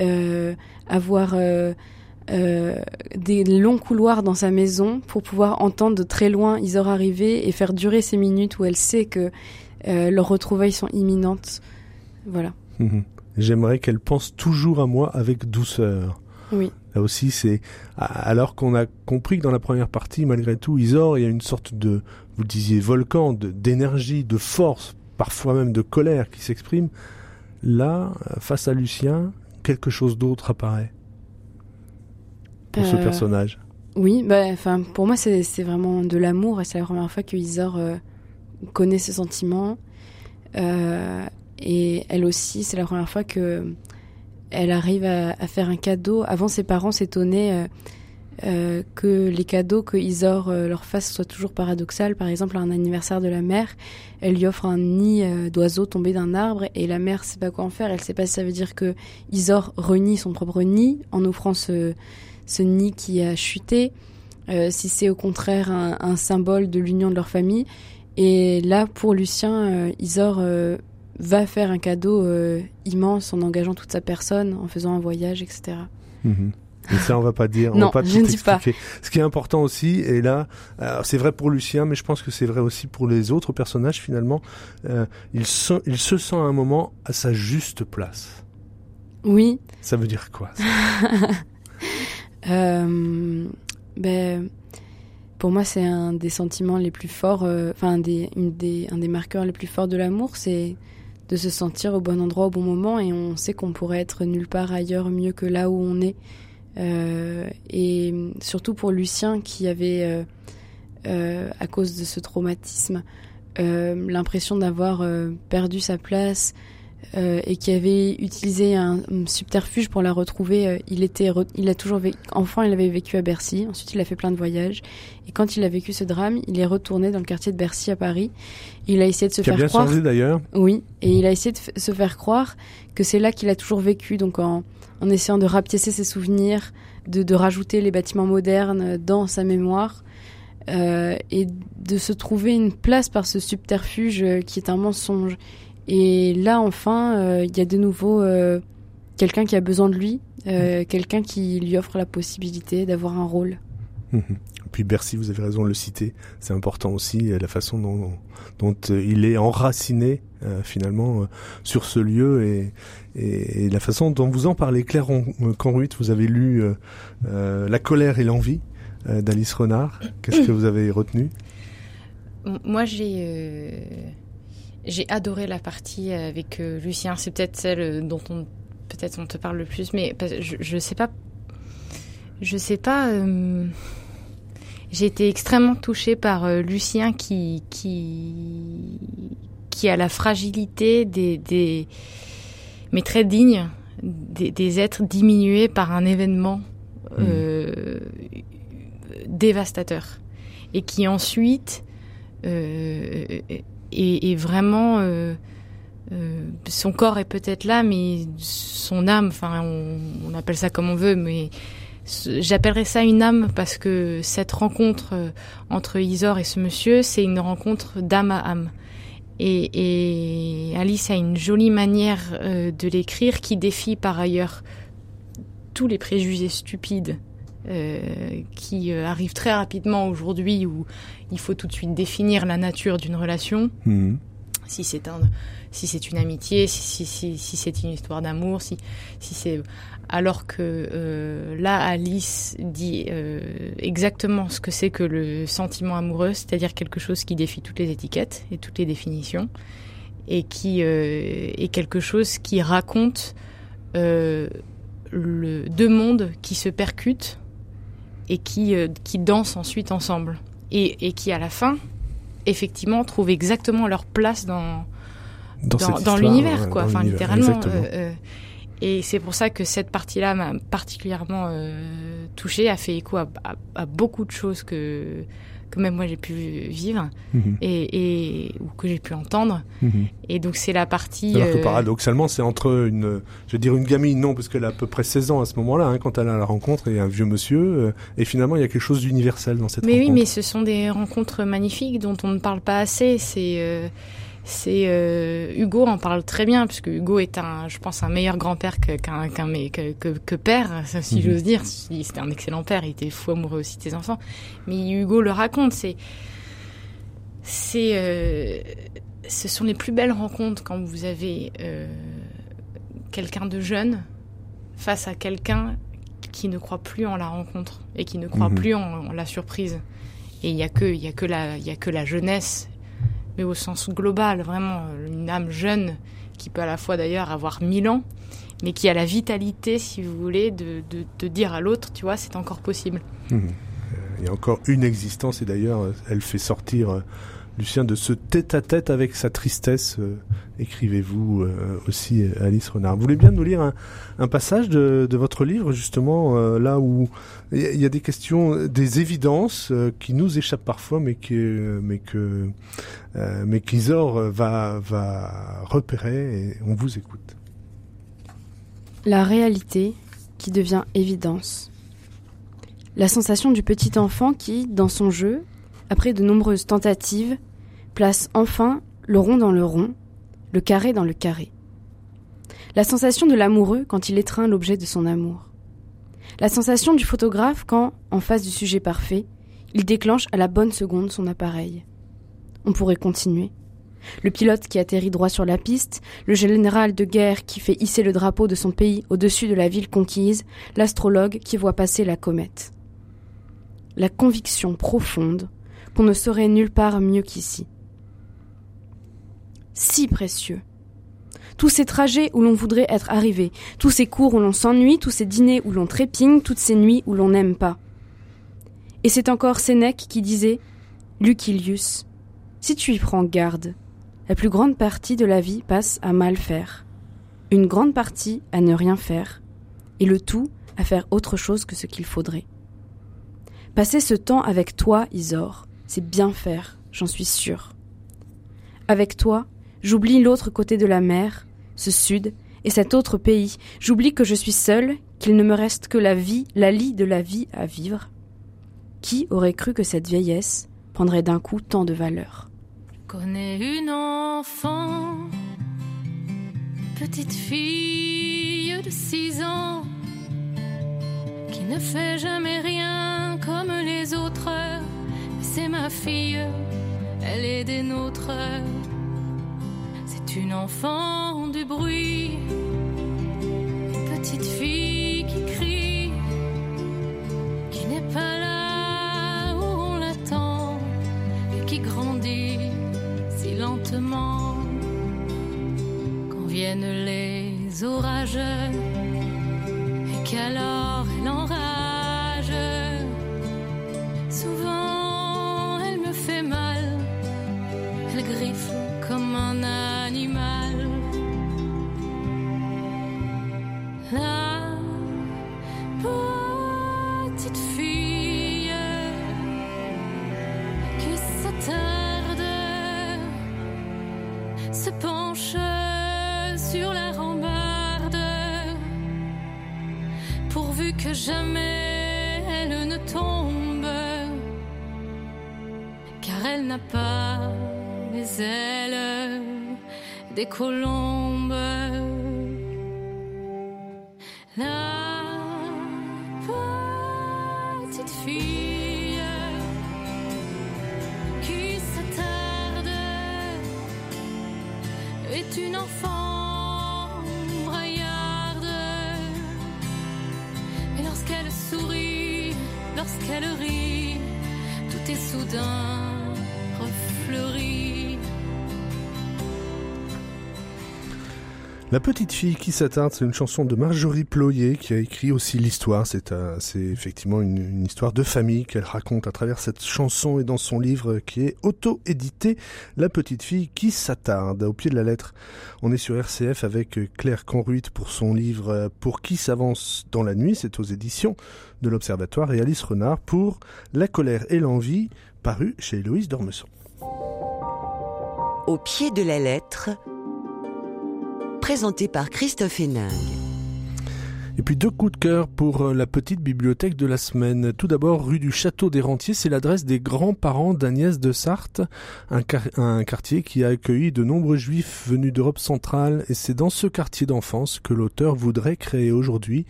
euh, avoir euh, des longs couloirs dans sa maison pour pouvoir entendre de très loin Isor arriver et faire durer ces minutes où elle sait que euh, leurs retrouvailles sont imminentes. Voilà. Mhm. J'aimerais qu'elle pense toujours à moi avec douceur. Oui. Là aussi, c'est alors qu'on a compris que dans la première partie, malgré tout, Isor, il y a une sorte de, vous le disiez, volcan, d'énergie, de, force, parfois même de colère qui s'exprime. Là, face à Lucien, quelque chose d'autre apparaît pour ce Euh, personnage. Oui, bah, pour moi, c'est vraiment de l'amour et c'est la première fois que Isor euh, connaît ce sentiment. Euh, et elle aussi, c'est la première fois que elle arrive à, à faire un cadeau. Avant, ses parents s'étonnaient euh, euh, que les cadeaux que Isor euh, leur fasse soient toujours paradoxales. Par exemple, à un anniversaire de la mère, elle lui offre un nid d'oiseau tombé d'un arbre et la mère sait pas quoi en faire. Elle sait pas si ça veut dire que Isor renie son propre nid en offrant ce, ce nid qui a chuté, euh, si c'est au contraire un, un symbole de l'union de leur famille. Et là, pour Lucien, euh, Isor euh, va faire un cadeau euh, immense en engageant toute sa personne, en faisant un voyage, etc. Et ça, on va pas dire. On Non, va pas je ne dis pas. Ce qui est important aussi, et là, c'est vrai pour Lucien, mais je pense que c'est vrai aussi pour les autres personnages finalement. euh, il, se, il se sent à un moment à sa juste place. Oui, Ça veut dire quoi ça? Euh, ben, pour moi, c'est un des sentiments les plus forts, euh, enfin, un, des, un des marqueurs les plus forts de l'amour, c'est de se sentir au bon endroit au bon moment et on sait qu'on pourrait être nulle part ailleurs mieux que là où on est. Euh, et surtout pour Lucien qui avait, à cause de ce traumatisme, l'impression d'avoir perdu sa place, euh, et qui avait utilisé un, un subterfuge pour la retrouver. euh, il était, re- il a toujours vécu, enfant, il avait vécu à Bercy. Ensuite, il a fait plein de voyages. Et quand il a vécu ce drame, il est retourné dans le quartier de Bercy à Paris. Il a essayé de se Qui a faire bien croire. changé d'ailleurs. Oui, et il a essayé de se faire croire que c'est là qu'il a toujours vécu, donc en, en essayant de rapiécer ses souvenirs, de, de rajouter les bâtiments modernes dans sa mémoire, euh, et de se trouver une place par ce subterfuge qui est un mensonge. Et là, enfin, euh, il y a de nouveau euh, quelqu'un qui a besoin de lui, euh, quelqu'un qui lui offre la possibilité d'avoir un rôle. Mhm. Puis Bercy, vous avez raison de le citer, c'est important aussi la façon dont, dont il est enraciné euh, finalement euh, sur ce lieu et, et, et la façon dont vous en parlez. Claire Canruit, vous avez lu euh, euh, La colère et l'envie euh, d'Alice Renard. Qu'est-ce que vous avez retenu? Moi, j'ai euh, j'ai adoré la partie avec euh, Lucien. C'est peut-être celle euh, dont on peut-être on te parle le plus, mais je, je sais pas. Je sais pas. euh, j'ai été extrêmement touchée par euh, Lucien qui qui qui a la fragilité des des mais très digne des, des êtres diminués par un événement euh, dévastateur et qui ensuite euh, est vraiment euh, euh, son corps est peut-être là mais son âme enfin on, appelle ça comme on veut mais j'appellerais ça une âme parce que cette rencontre euh, entre Isor et ce monsieur c'est une rencontre d'âme à âme. Et, et Alice a une jolie manière de l'écrire qui défie par ailleurs tous les préjugés stupides euh, qui euh, arrivent très rapidement aujourd'hui où il faut tout de suite définir la nature d'une relation, Mhm. si c'est un, si c'est une amitié, si, si, si, si c'est une histoire d'amour, si, si c'est alors que euh, là Alice dit euh, exactement ce que c'est que le sentiment amoureux, c'est-à-dire quelque chose qui défie toutes les étiquettes et toutes les définitions et qui euh, est quelque chose qui raconte le, deux mondes qui se percutent et qui, euh, qui dansent ensuite ensemble. Et, et qui, à la fin, effectivement, trouvent exactement leur place dans, dans, l'univers, quoi. dans Enfin, littéralement. euh, euh, et c'est pour ça que cette partie-là m'a particulièrement touchée, a fait écho à, à- à beaucoup de choses que, que même moi j'ai pu vivre Mhm, et, et ou que j'ai pu entendre. mhm. Et donc c'est la partie. Alors que euh, paradoxalement, c'est entre une, je veux dire une gamine, non, parce qu'elle a à peu près 16 ans à ce moment-là, hein, quand elle a la rencontre, et un vieux monsieur, euh, et finalement, il y a quelque chose d'universel dans cette Mais oui, rencontre. mais ce sont des rencontres magnifiques dont on ne parle pas assez. C'est euh, c'est euh, Hugo en parle très bien puisque Hugo est un, je pense, un meilleur grand-père que qu'un mais- que, que, que père, si Mhm. j'ose dire. C'était un excellent père, il était fou amoureux aussi de ses enfants. Mais Hugo le raconte. C'est c'est euh, ce sont les plus belles rencontres quand vous avez euh, quelqu'un de jeune face à quelqu'un qui ne croit plus en la rencontre et qui ne croit Mhm. plus en, en la surprise. Et il y a que il y a que la il y a que la jeunesse, mais au sens global, vraiment une âme jeune qui peut à la fois d'ailleurs avoir mille ans, mais qui a la vitalité, si vous voulez, de, de, dire à l'autre, tu vois, c'est encore possible. Mhm. Euh, Il y a encore une existence, et d'ailleurs, euh, elle fait sortir euh, Lucien de ce tête-à-tête avec sa tristesse, euh, écrivez-vous euh, aussi, euh, Alice Renard. Vous voulez bien nous lire un, passage de, votre livre, justement, là où il y a- des questions, des évidences qui nous échappent parfois, mais que, mais qu'Isor va, va repérer, et on vous écoute. La réalité qui devient évidence. La sensation du petit enfant qui, dans son jeu, après de nombreuses tentatives, place enfin le rond dans le rond, le carré dans le carré. La sensation de l'amoureux quand il étreint l'objet de son amour. La sensation du photographe quand, en face du sujet parfait, il déclenche à la bonne seconde son appareil. On pourrait continuer. Le pilote qui atterrit droit sur la piste, le général de guerre qui fait hisser le drapeau de son pays au-dessus de la ville conquise, l'astrologue qui voit passer la comète. La conviction profonde qu'on ne serait nulle part mieux qu'ici. Si précieux. Tous ces trajets où l'on voudrait être arrivé, tous ces cours où l'on s'ennuie, tous ces dîners où l'on trépigne, toutes ces nuits où l'on n'aime pas. Et c'est encore Sénèque qui disait Lucilius, si tu y prends garde, la plus grande partie de la vie passe à mal faire, une grande partie à ne rien faire, et le tout à faire autre chose que ce qu'il faudrait. Passer ce temps avec toi, Isor, c'est bien faire, j'en suis sûre. Avec toi, j'oublie l'autre côté de la mer, ce sud, et cet autre pays, j'oublie que je suis seule, qu'il ne me reste que la vie, la lie de la vie à vivre. Qui aurait cru que cette vieillesse prendrait d'un coup tant de valeur? Connais une enfant, petite fille de six ans, qui ne fait jamais rien comme les autres. C'est ma fille, elle est des nôtres. Une enfant du bruit, une petite fille qui crie, qui n'est pas là où on l'attend et qui grandit si lentement quand viennent les orages et qu'alors elle enrage. La petite fille qui s'attarde, c'est une chanson de Marjorie Ployer qui a écrit aussi l'histoire. C'est effectivement une, histoire de famille qu'elle raconte à travers cette chanson et dans son livre qui est auto-édité. La petite fille qui s'attarde. Au pied de la lettre, on est sur RCF avec Claire Conruit pour son livre Pour qui s'avance dans la nuit. C'est aux éditions de l'Observatoire et Alice Renard pour La colère et l'envie, paru chez Héloïse Dormesson. Au pied de la lettre, présenté par Christophe Héningue. Et puis deux coups de cœur pour euh, la petite bibliothèque de la semaine. Tout d'abord, rue du Château des Rentiers, c'est l'adresse des grands-parents d'Agnès de Sarthe, un, quar- un quartier qui a accueilli de nombreux juifs venus d'Europe centrale. Et c'est dans ce quartier d'enfance que l'auteur voudrait créer aujourd'hui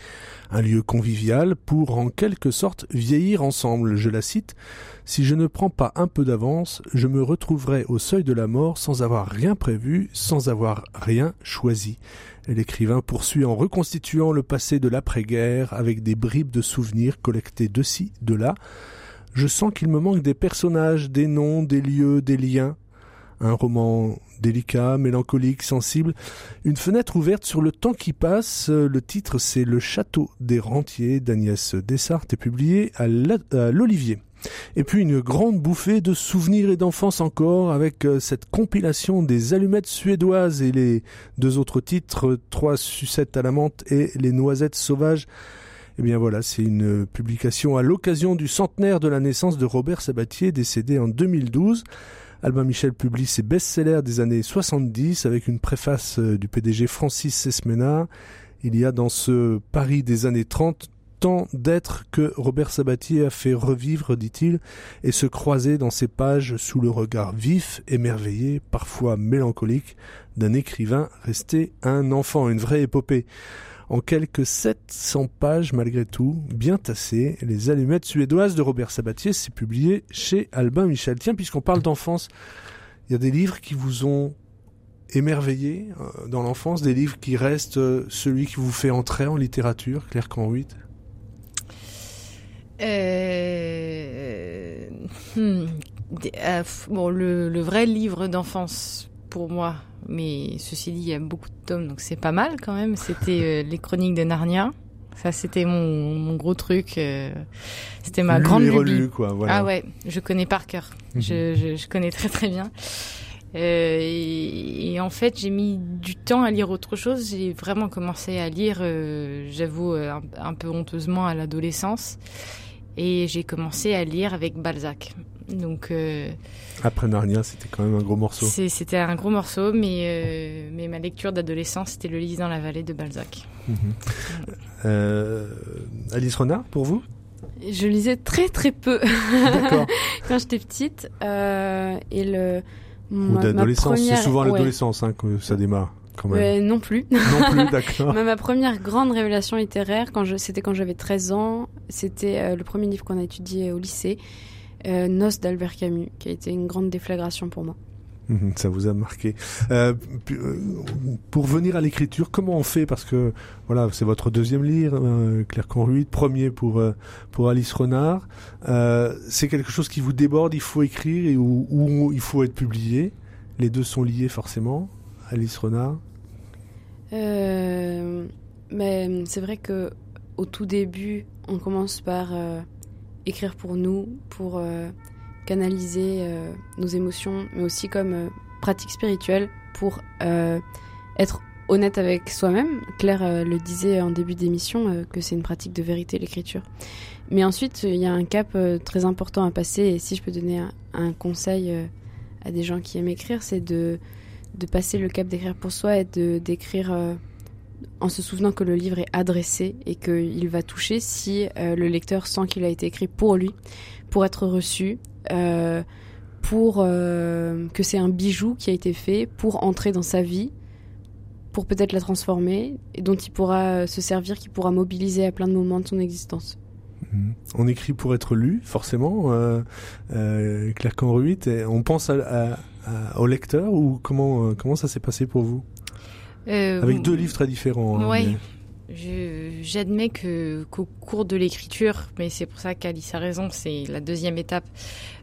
un lieu convivial pour en quelque sorte vieillir ensemble. Je la cite. Si je ne prends pas un peu d'avance, je me retrouverai au seuil de la mort sans avoir rien prévu, sans avoir rien choisi. L'écrivain poursuit en reconstituant le passé de l'après-guerre avec des bribes de souvenirs collectés de ci, de là. Je sens qu'il me manque des personnages, des noms, des lieux, des liens. Un roman délicat, mélancolique, sensible. Une fenêtre ouverte sur le temps qui passe. Le titre, c'est Le Château des Rentiers d'Agnès Dessart et publié à l'Olivier. Et puis une grande bouffée de souvenirs et d'enfance encore avec euh, cette compilation des allumettes suédoises et les deux autres titres, euh, Trois sucettes à la menthe et Les noisettes sauvages. Eh bien voilà, c'est une publication à l'occasion du centenaire de la naissance de Robert Sabatier, décédé en 2012. Albin Michel publie ses best-sellers des années 70 avec une préface euh, du PDG Francis Sesmena. Il y a dans ce Paris des années 30 tant d'êtres que Robert Sabatier a fait revivre, dit-il, et se croiser dans ces pages sous le regard vif, émerveillé, parfois mélancolique, d'un écrivain resté un enfant, une vraie épopée. En quelques 700 pages, malgré tout, bien tassées, Les allumettes suédoises de Robert Sabatier, c'est publié chez Albin Michel. Tiens, puisqu'on parle d'enfance, il y a des livres qui vous ont émerveillé euh, dans l'enfance, des livres qui restent euh, celui qui vous fait entrer en littérature, Claire Canruit Euh, hmm, euh, bon, le, le vrai livre d'enfance pour moi, mais ceci dit, il y a beaucoup de tomes, donc c'est pas mal quand même. C'était euh, les Chroniques de Narnia. Ça, c'était mon, mon gros truc. euh, c'était ma grande et quoi, voilà. Ah ouais, je connais par cœur. Mhm. je, je, je connais très très bien. Euh, et, et en fait, j'ai mis du temps à lire autre chose. J'ai vraiment commencé à lire, euh, j'avoue, un, un peu honteusement à l'adolescence. Et j'ai commencé à lire avec Balzac. Donc, euh, Après Narnia, c'était quand même un gros morceau. c'était un gros morceau, mais, euh, mais ma lecture d'adolescence, c'était Le lys dans la vallée de Balzac. Mhm. Euh, Alice Renard, pour vous? Je lisais très très peu quand j'étais petite. euh, et le. Ou ma- d'adolescence, c'est souvent ouais. l'adolescence hein, que ça démarre, quand même. Ouais, non plus. Non plus, d'accord. Ma, première grande révélation littéraire, quand c'était quand j'avais 13 ans, c'était euh, le premier livre qu'on a étudié au lycée, euh, d'Albert Camus, qui a été une grande déflagration pour moi. Mhm, Ça vous a marqué. Euh, euh, pour venir à l'écriture, comment on fait? Parce que voilà, c'est votre deuxième livre, euh, Claire Conruit, premier pour euh, pour Alice Renard. C'est quelque chose qui vous déborde, il faut écrire et où, où il faut être publié. Les deux sont liés forcément. Alice Renard. Euh, mais c'est vrai que au tout début, on commence par euh, écrire pour nous, pour euh, canaliser nos émotions, mais aussi comme pratique spirituelle pour être honnête avec soi-même. Claire le disait en début d'émission que c'est une pratique de vérité l'écriture. Mais ensuite, il y a un cap très important à passer et si je peux donner un, conseil à des gens qui aiment écrire, c'est de de passer le cap d'écrire pour soi et de d'écrire euh, en se souvenant que le livre est adressé et qu'il va toucher si euh, le lecteur sent qu'il a été écrit pour lui, pour être reçu, euh, pour euh, que c'est un bijou qui a été fait pour entrer dans sa vie, pour peut-être la transformer et dont il pourra euh, se servir, qui pourra mobiliser à plein de moments de son existence. Mhm. On écrit pour être lu, forcément. Euh, euh, Claire Canruit, et on pense à- à- au lecteur ou comment euh, comment ça s'est passé pour vous? Euh, Avec deux livres très différents. hein, Ouais. mais- Je- J'admets que qu'au cours de l'écriture, mais c'est pour ça qu'Alice a raison, c'est la deuxième étape.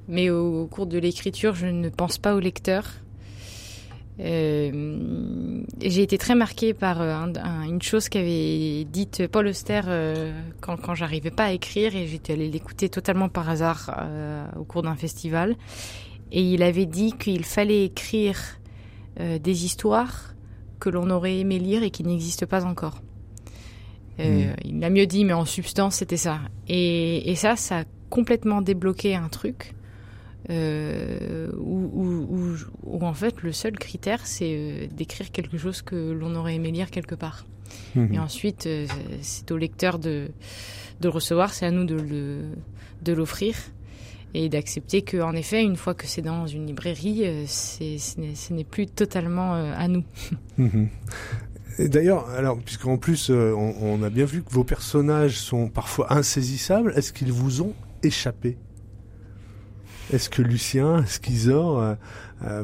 Mais au, au cours de l'écriture, je ne pense pas au lecteur. Euh, j'ai été très marquée par euh, un- un- une chose qu'avait dite Paul Auster euh, quand, quand j'arrivais pas à écrire et j'étais allée l'écouter totalement par hasard euh, au cours d'un festival. Et il avait dit qu'il fallait écrire euh, des histoires que l'on aurait aimé lire et qui n'existent pas encore. Euh, Il l'a mieux dit, mais en substance, c'était ça. Et, et ça, ça a complètement débloqué un truc euh, où, où- où- où, en fait le seul critère c'est d'écrire quelque chose que l'on aurait aimé lire quelque part. Mhm. Et ensuite c'est au lecteur de, de le recevoir, c'est à nous de l'offrir et d'accepter que en effet une fois que c'est dans une librairie, euh, ce n'est- plus totalement euh, à nous. Mhm. D'ailleurs, alors puisqu'en plus euh, on, a bien vu que vos personnages sont parfois insaisissables, est-ce qu'ils vous ont échappé? Est-ce que Lucien, est-ce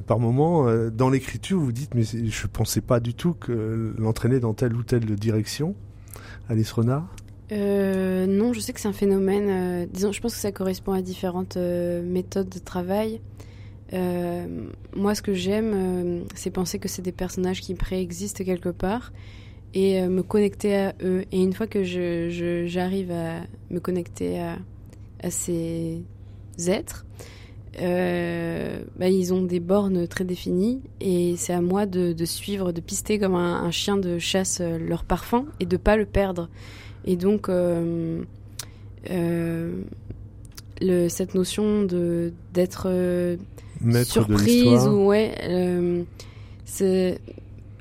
par moment, dans l'écriture, vous dites mais je pensais pas du tout que l'entraîner dans telle ou telle direction, Alice Renard? Euh, non, je sais que c'est un phénomène. euh, disons, je pense que ça correspond à différentes euh, méthodes de travail. Moi, ce que j'aime, c'est penser que c'est des personnages qui préexistent quelque part et me connecter à eux. Et une fois que j'arrive à me connecter à, ces êtres, bah, ils ont des bornes très définies et c'est à moi de, suivre, de pister comme un, chien de chasse leur parfum et de pas le perdre. Et donc, euh, euh, le, cette notion de d'être euh, de surprise ou ouais, c'est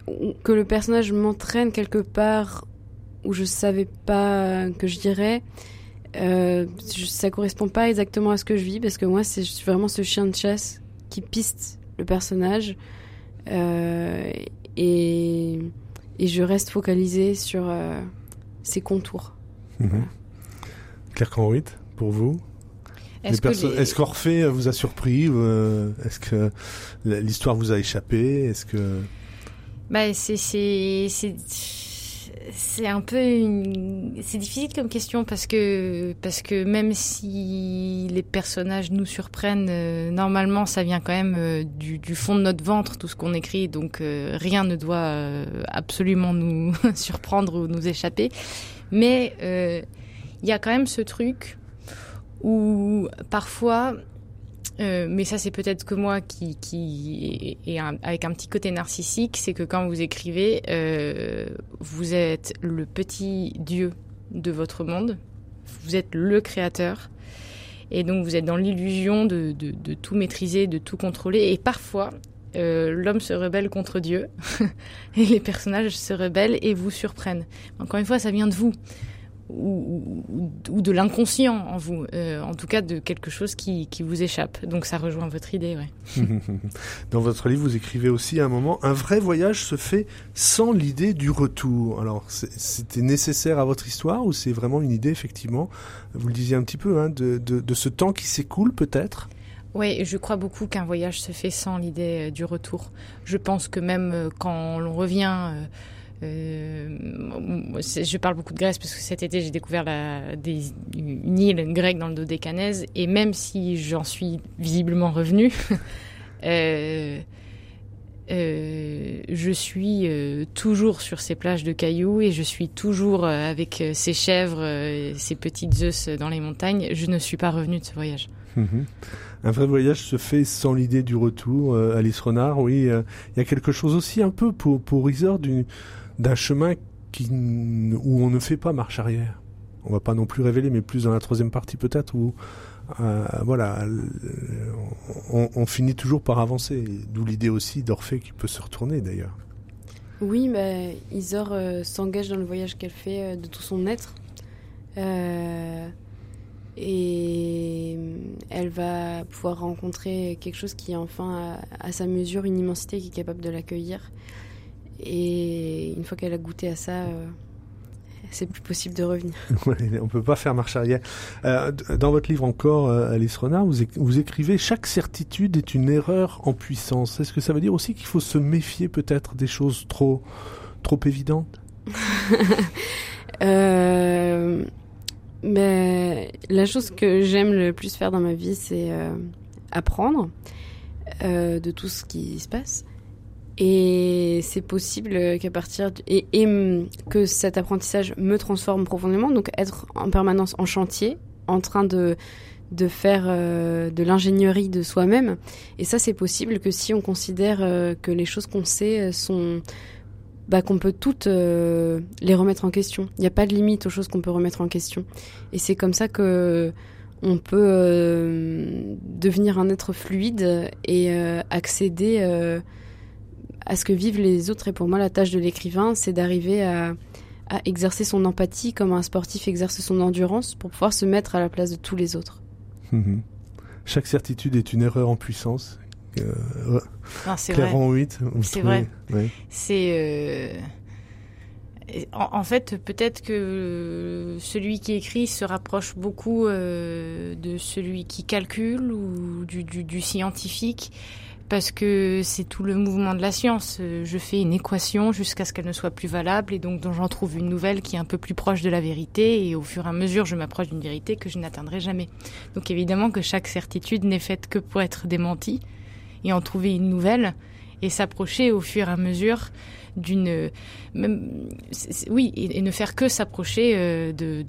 ou- que le personnage m'entraîne quelque part où je savais pas que je dirais. Euh, ça correspond pas exactement à ce que je vis parce que moi c'est vraiment ce chien de chasse qui piste le personnage euh, et, et je reste focalisée sur euh, ses contours. Mhm. Claire Conruit, pour vous Les Est-ce que perso- les- Est-ce qu'Orphée euh, vous a surpris euh, Est-ce que l'histoire vous a échappé? Est-ce que Bah, c'est c'est un peu une... c'est difficile comme question parce que parce que même si les personnages nous surprennent, euh, normalement ça vient quand même euh, du, fond de notre ventre tout ce qu'on écrit, donc euh, rien ne doit absolument nous surprendre ou nous échapper. Mais il y a quand même ce truc où parfois euh, mais ça, c'est peut-être que moi qui, un- avec un petit côté narcissique, c'est que quand vous écrivez, euh, vous êtes le petit dieu de votre monde, vous êtes le créateur, et donc vous êtes dans l'illusion de tout maîtriser, de tout contrôler, et parfois, euh, l'homme se rebelle contre Dieu, et les personnages se rebellent et vous surprennent. Encore une fois, ça vient de vous ou, ou- de l'inconscient en vous, euh, en tout cas de quelque chose qui, qui vous échappe. Donc ça rejoint votre idée, ouais. Dans votre livre, vous écrivez aussi à un moment, un vrai voyage se fait sans l'idée du retour. Alors, c'était nécessaire à votre histoire ou c'est vraiment une idée, effectivement, vous le disiez un petit peu, hein, de, de, de ce temps qui s'écoule peut-être? Oui, je crois beaucoup qu'un voyage se fait sans l'idée euh, du retour. Je pense que même euh, quand l'on revient, euh, je parle beaucoup de Grèce parce que cet été j'ai découvert une île grecque dans le Dodécanèse et même si j'en suis visiblement revenue, euh, euh, je suis euh, toujours sur ces plages de cailloux et je suis toujours euh, avec euh, ces chèvres, euh, ces petites Zeus dans les montagnes. Je ne suis pas revenue de ce voyage. Mhm. Un vrai voyage se fait sans l'idée du retour. Euh, Alice Renard, oui, euh, il y a quelque chose aussi un peu pour, pour Isor du- d'un chemin qui, où on ne fait pas marche arrière. On va pas non plus révéler, mais plus dans la troisième partie peut-être, où euh, voilà, on, finit toujours par avancer. D'où l'idée aussi d'Orphée qui peut se retourner d'ailleurs. Oui, bah, Isor euh, s'engage dans le voyage qu'elle fait euh, de tout son être. Et elle va pouvoir rencontrer quelque chose qui est enfin à sa mesure, une immensité qui est capable de l'accueillir. Et une fois qu'elle a goûté à ça, euh, c'est plus possible de revenir. Ouais, on peut pas faire marche arrière. Euh, dans votre livre encore, euh, Alice Renard, vous, éc- vous écrivez chaque certitude est une erreur en puissance. Est-ce que ça veut dire aussi qu'il faut se méfier peut-être des choses trop trop évidentes? Euh, mais la chose que j'aime le plus faire dans ma vie, c'est euh, apprendre de tout ce qui se passe Et c'est possible qu'à partir et, et que cet apprentissage me transforme profondément, donc être en permanence en chantier, en train de de faire euh, de l'ingénierie de soi-même. Et ça, c'est possible que si on considère euh, que les choses qu'on sait sont bah, qu'on peut toutes les remettre en question. Il n'y a pas de limite aux choses qu'on peut remettre en question. Et c'est comme ça que on peut devenir un être fluide et accéder à ce que vivent les autres. Et pour moi, la tâche de l'écrivain, c'est d'arriver à, exercer son empathie comme un sportif exerce son endurance pour pouvoir se mettre à la place de tous les autres. Mhm. Chaque certitude est une erreur en puissance. Euh, c'est vrai. C'est vrai. C'est. Euh, en, fait, peut-être que celui qui écrit se rapproche beaucoup euh, de celui qui calcule ou du scientifique parce que c'est tout le mouvement de la science. Euh, je fais une équation jusqu'à ce qu'elle ne soit plus valable et donc j'en trouve une nouvelle qui est un peu plus proche de la vérité et au fur et à mesure je m'approche d'une vérité que je n'atteindrai jamais. Donc évidemment que chaque certitude n'est faite que pour être démentie et en trouver une nouvelle et s'approcher au fur et à mesure d'une oui et, ne faire que s'approcher euh, de,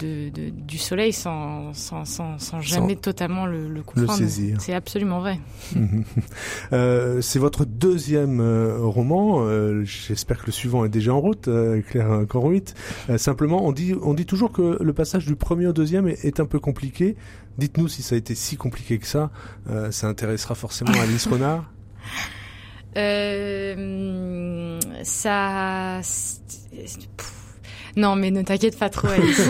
du soleil sans, sans, sans, jamais totalement le, le comprendre. saisir. C'est absolument vrai. Euh, c'est votre deuxième euh, roman. J'espère que le suivant est déjà en route, Claire Corruit. simplement, on dit, on dit toujours que le passage du premier au deuxième est, est un peu compliqué. Dites-nous si ça a été si compliqué que ça. ça intéressera forcément Alice Renard. Euh, ça. Non, mais ne t'inquiète pas trop, Alice.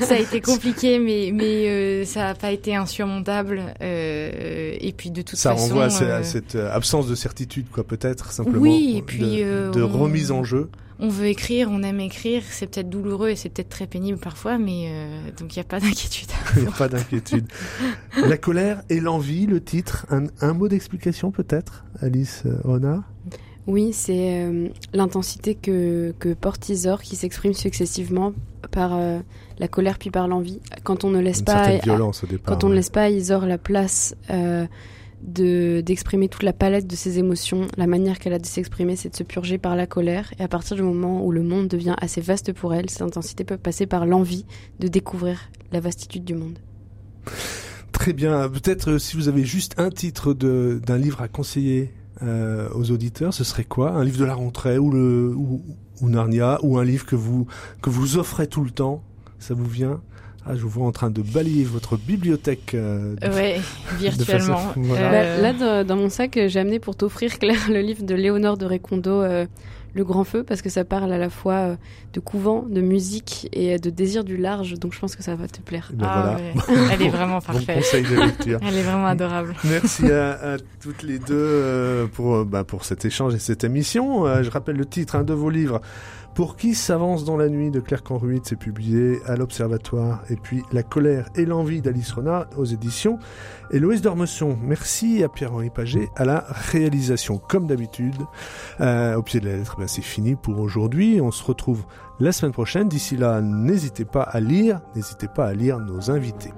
ça a été compliqué, mais mais euh, ça n'a pas été insurmontable. Euh, et puis de toute façon, ça renvoie à, cette absence de certitude, quoi, peut-être simplement. Oui, et puis de, remise en jeu on veut écrire, on aime écrire, c'est peut-être douloureux et c'est peut-être très pénible parfois, mais euh, donc il n'y a pas d'inquiétude. Il n'y a pas d'inquiétude. La colère et l'envie, le titre, un, mot d'explication peut-être, Alice Ona? Oui, c'est euh, l'intensité que, porte Isor qui s'exprime successivement par euh, la colère puis par l'envie. Quand on ne laisse pas, violence au départ, quand on ne laisse pas à Isor la place de d'exprimer toute la palette de ses émotions. La manière qu'elle a de s'exprimer, c'est de se purger par la colère. Et à partir du moment où le monde devient assez vaste pour elle, cette intensité peut passer par l'envie de découvrir la vastitude du monde. Très bien. Peut-être euh, si vous avez juste un titre d'un livre à conseiller euh, aux auditeurs, ce serait quoi? Un livre de la rentrée ou, le, ou Narnia ou un livre que vous, que vous offrez tout le temps? Ça vous vient? Ah, je vous vois en train de balayer votre bibliothèque. Euh, ouais, virtuellement. Euh, là, dans, mon sac, j'ai amené pour t'offrir, Claire, le livre de Léonore de Récondo, euh, Le Grand Feu, parce que ça parle à la fois euh, de couvent, de musique et de désir du large. Donc, je pense que ça va te plaire. Ben ah, Elle est vraiment parfaite. conseil de lecture. Elle est vraiment adorable. Merci à, toutes les deux pour, bah, pour cet échange et cette émission. je rappelle le titre hein, de vos livres. Pour qui s'avance dans la nuit de Claire Canruit, c'est publié à l'Observatoire. Et puis La colère et l'envie d'Alice Renard aux éditions Héloïse Dormesson. Merci à Pierre-Henri Paget à la réalisation. Comme d'habitude, euh, au pied de la lettre, ben, c'est fini pour aujourd'hui. On se retrouve la semaine prochaine. D'ici là, n'hésitez pas à lire, n'hésitez pas à lire nos invités.